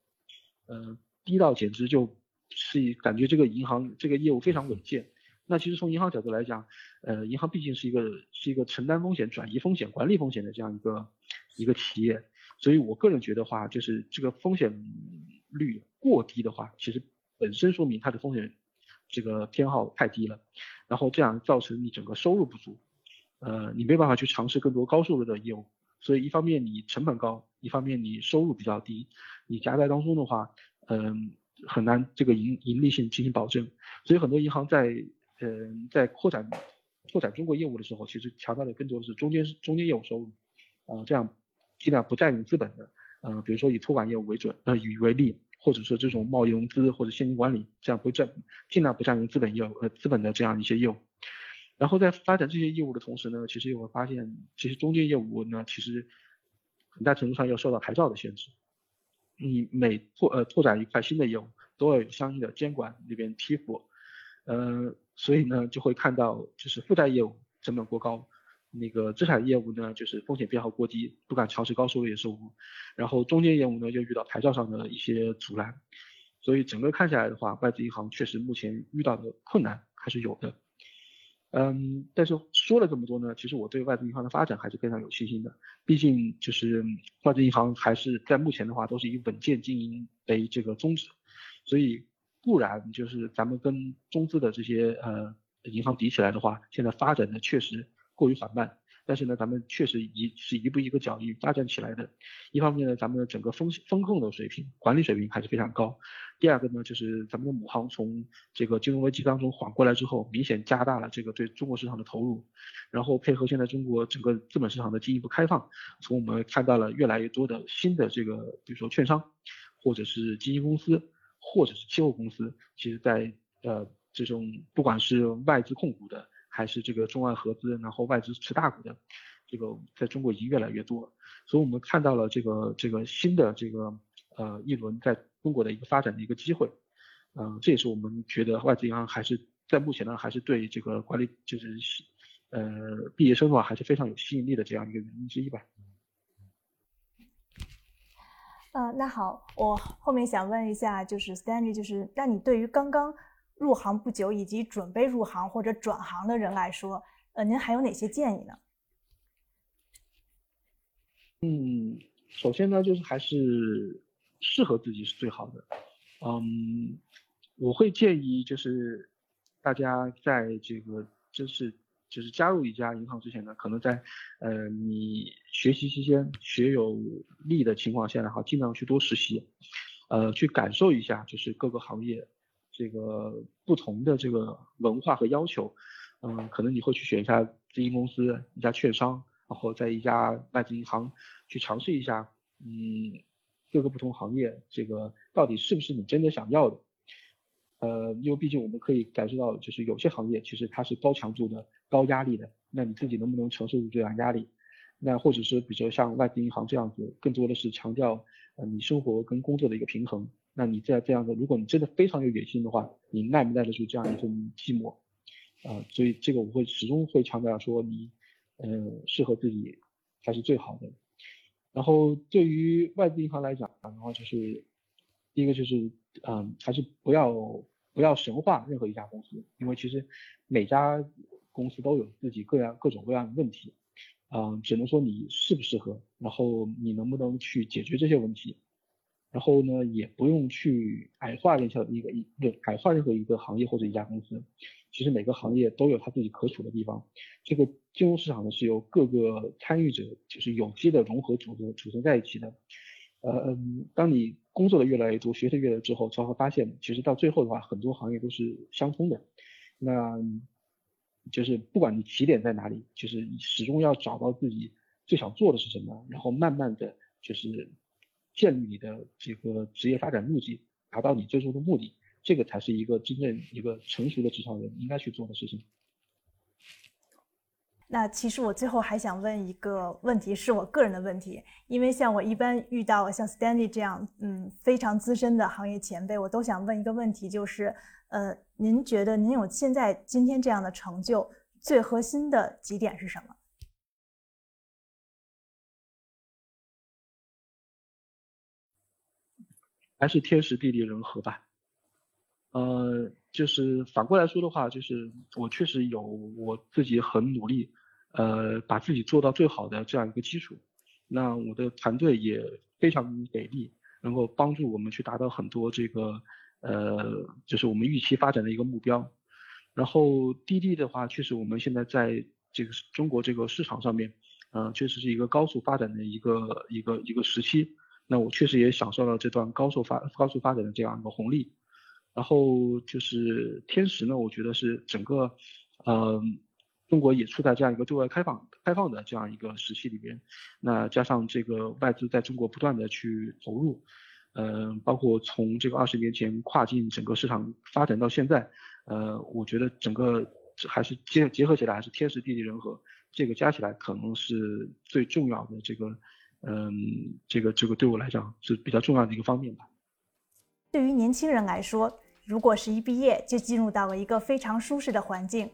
呃，低到简直就是感觉这个银行这个业务非常稳健。那其实从银行角度来讲，呃，银行毕竟是一个是一个承担风险、转移风险、管理风险的这样一个一个企业，所以我个人觉得话，就是这个风险率过低的话，其实本身说明它的风险。这个偏好太低了，然后这样造成你整个收入不足，呃，你没办法去尝试更多高收入的业务，所以一方面你成本高，一方面你收入比较低，你夹在当中的话，嗯，很难这个盈盈利性进行保证，所以很多银行在嗯在扩展扩展中国业务的时候，其实强调的更多的是中间中间业务收入，啊，这样尽量不占用资本的，嗯，比如说以托管业务为准，呃，以为例。或者说这种贸易融资或者现金管理，这样不占尽量不占用资本业务呃资本的这样一些业务，然后在发展这些业务的同时呢，其实也会发现，其实中介业务呢，其实很大程度上要受到牌照的限制，你每拓呃拓展一块新的业务，都要有相应的监管那边批复，呃，所以呢就会看到就是负债业务成本过高。那个资产业务呢，就是风险偏好过低，不敢尝试高收益的收入，然后中间业务呢又遇到牌照上的一些阻拦，所以整个看下来的话，外资银行确实目前遇到的困难还是有的。嗯，但是说了这么多呢，其实我对外资银行的发展还是非常有信心的，毕竟就是外资银行还是在目前的话都是以稳健经营为这个宗旨，所以不然就是咱们跟中资的这些呃银行比起来的话，现在发展的确实。过于缓慢，但是呢，咱们确实一是一步一个脚印发展起来的。一方面呢，咱们的整个风风控的水平、管理水平还是非常高。第二个呢，就是咱们的母行从这个金融危机当中缓过来之后，明显加大了这个对中国市场的投入，然后配合现在中国整个资本市场的进一步开放，从我们看到了越来越多的新的这个，比如说券商，或者是基金公司，或者是期货公司，其实在呃这种不管是外资控股的。还是这个中外合资，然后外资持大股的，这个在中国已经越来越多了，所以我们看到了这个这个新的这个呃一轮在中国的一个发展的一个机会，嗯，这也是我们觉得外资银行还是在目前呢还是对这个管理就是呃毕业生的话还是非常有吸引力的这样一个原因之一吧。呃，那好，我后面想问一下，就是 Stanley，就是那你对于刚刚。入行不久以及准备入行或者转行的人来说，呃，您还有哪些建议呢？嗯，首先呢，就是还是适合自己是最好的。嗯，我会建议就是大家在这个就是就是加入一家银行之前呢，可能在呃你学习期间学有力的情况下呢，好尽量去多实习，呃，去感受一下就是各个行业。这个不同的这个文化和要求，嗯，可能你会去选一家基金公司、一家券商，然后在一家外资银行去尝试一下，嗯，各个不同行业，这个到底是不是你真的想要的？呃，因为毕竟我们可以感受到，就是有些行业其实它是高强度的、高压力的，那你自己能不能承受住这样压力？那或者是比如说像外资银行这样子，更多的是强调呃你生活跟工作的一个平衡。那你在这样的，如果你真的非常有野心的话，你耐不耐得住这样一份寂寞？啊，所以这个我会始终会强调说，你，呃，适合自己才是最好的。然后对于外资银行来讲的话，就是第一个就是，嗯，还是不要不要神化任何一家公司，因为其实每家公司都有自己各样各种各样的问题，嗯，只能说你适不适合，然后你能不能去解决这些问题。然后呢，也不用去矮化任何一个一对矮化任何一个行业或者一家公司。其实每个行业都有它自己可取的地方。这个金融市场呢，是由各个参与者就是有机的融合组合组成在一起的。呃，当你工作的越来越多，学的越多之后，才会发现，其实到最后的话，很多行业都是相通的。那就是不管你起点在哪里，就是始终要找到自己最想做的是什么，然后慢慢的就是。建立你的这个职业发展路径，达到你最终的目的，这个才是一个真正一个成熟的职场人应该去做的事情。那其实我最后还想问一个问题，是我个人的问题，因为像我一般遇到像 Stanley 这样，嗯，非常资深的行业前辈，我都想问一个问题，就是，呃，您觉得您有现在今天这样的成就，最核心的几点是什么？还是天时地利人和吧，呃，就是反过来说的话，就是我确实有我自己很努力，呃，把自己做到最好的这样一个基础。那我的团队也非常给力，能够帮助我们去达到很多这个，呃，就是我们预期发展的一个目标。然后滴滴的话，确实我们现在在这个中国这个市场上面，嗯，确实是一个高速发展的一个一个一个时期。那我确实也享受了这段高速发高速发展的这样一个红利，然后就是天时呢，我觉得是整个，呃，中国也处在这样一个对外开放开放的这样一个时期里边，那加上这个外资在中国不断的去投入，嗯，包括从这个二十年前跨境整个市场发展到现在，呃，我觉得整个还是结结合起来还是天时地利人和，这个加起来可能是最重要的这个。嗯，这个这个对我来讲是比较重要的一个方面吧。对于年轻人来说，如果是一毕业就进入到了一个非常舒适的环境，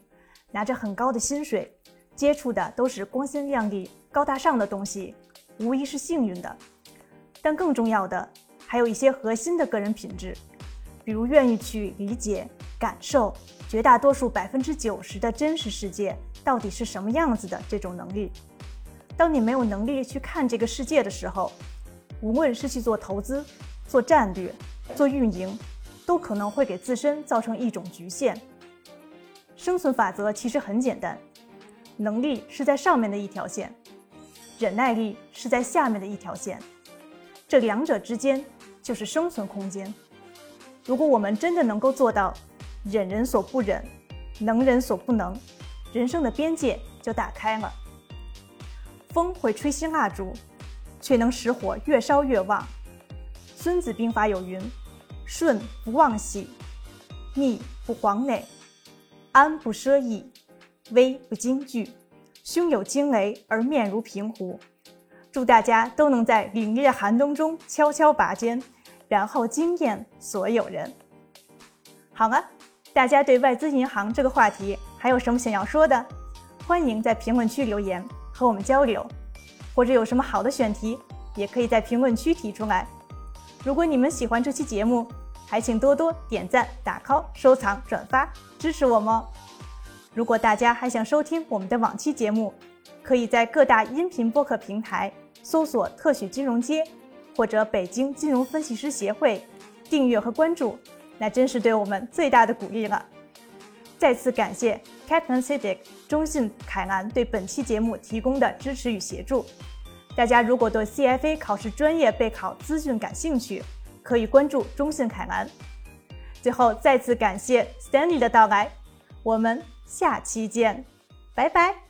拿着很高的薪水，接触的都是光鲜亮丽、高大上的东西，无疑是幸运的。但更重要的还有一些核心的个人品质，比如愿意去理解、感受绝大多数百分之九十的真实世界到底是什么样子的这种能力。当你没有能力去看这个世界的时候，无论是去做投资、做战略、做运营，都可能会给自身造成一种局限。生存法则其实很简单：能力是在上面的一条线，忍耐力是在下面的一条线，这两者之间就是生存空间。如果我们真的能够做到忍人所不忍，能人所不能，人生的边界就打开了。风会吹熄蜡烛，却能使火越烧越旺。《孙子兵法》有云：“顺不忘喜，逆不惶馁，安不奢逸。”危不惊惧，胸有惊雷而面如平湖。祝大家都能在凛冽寒冬中悄悄拔尖，然后惊艳所有人。好了，大家对外资银行这个话题还有什么想要说的？欢迎在评论区留言和我们交流，或者有什么好的选题，也可以在评论区提出来。如果你们喜欢这期节目，还请多多点赞、打 call、收藏、转发，支持我们哦。如果大家还想收听我们的往期节目，可以在各大音频播客平台搜索“特许金融街”或者“北京金融分析师协会”，订阅和关注，那真是对我们最大的鼓励了。再次感谢 Captain Civic 中信凯南对本期节目提供的支持与协助。大家如果对 CFA 考试专业备考资讯感兴趣，可以关注中信凯南。最后再次感谢 Stanley 的到来，我们。下期见，拜拜。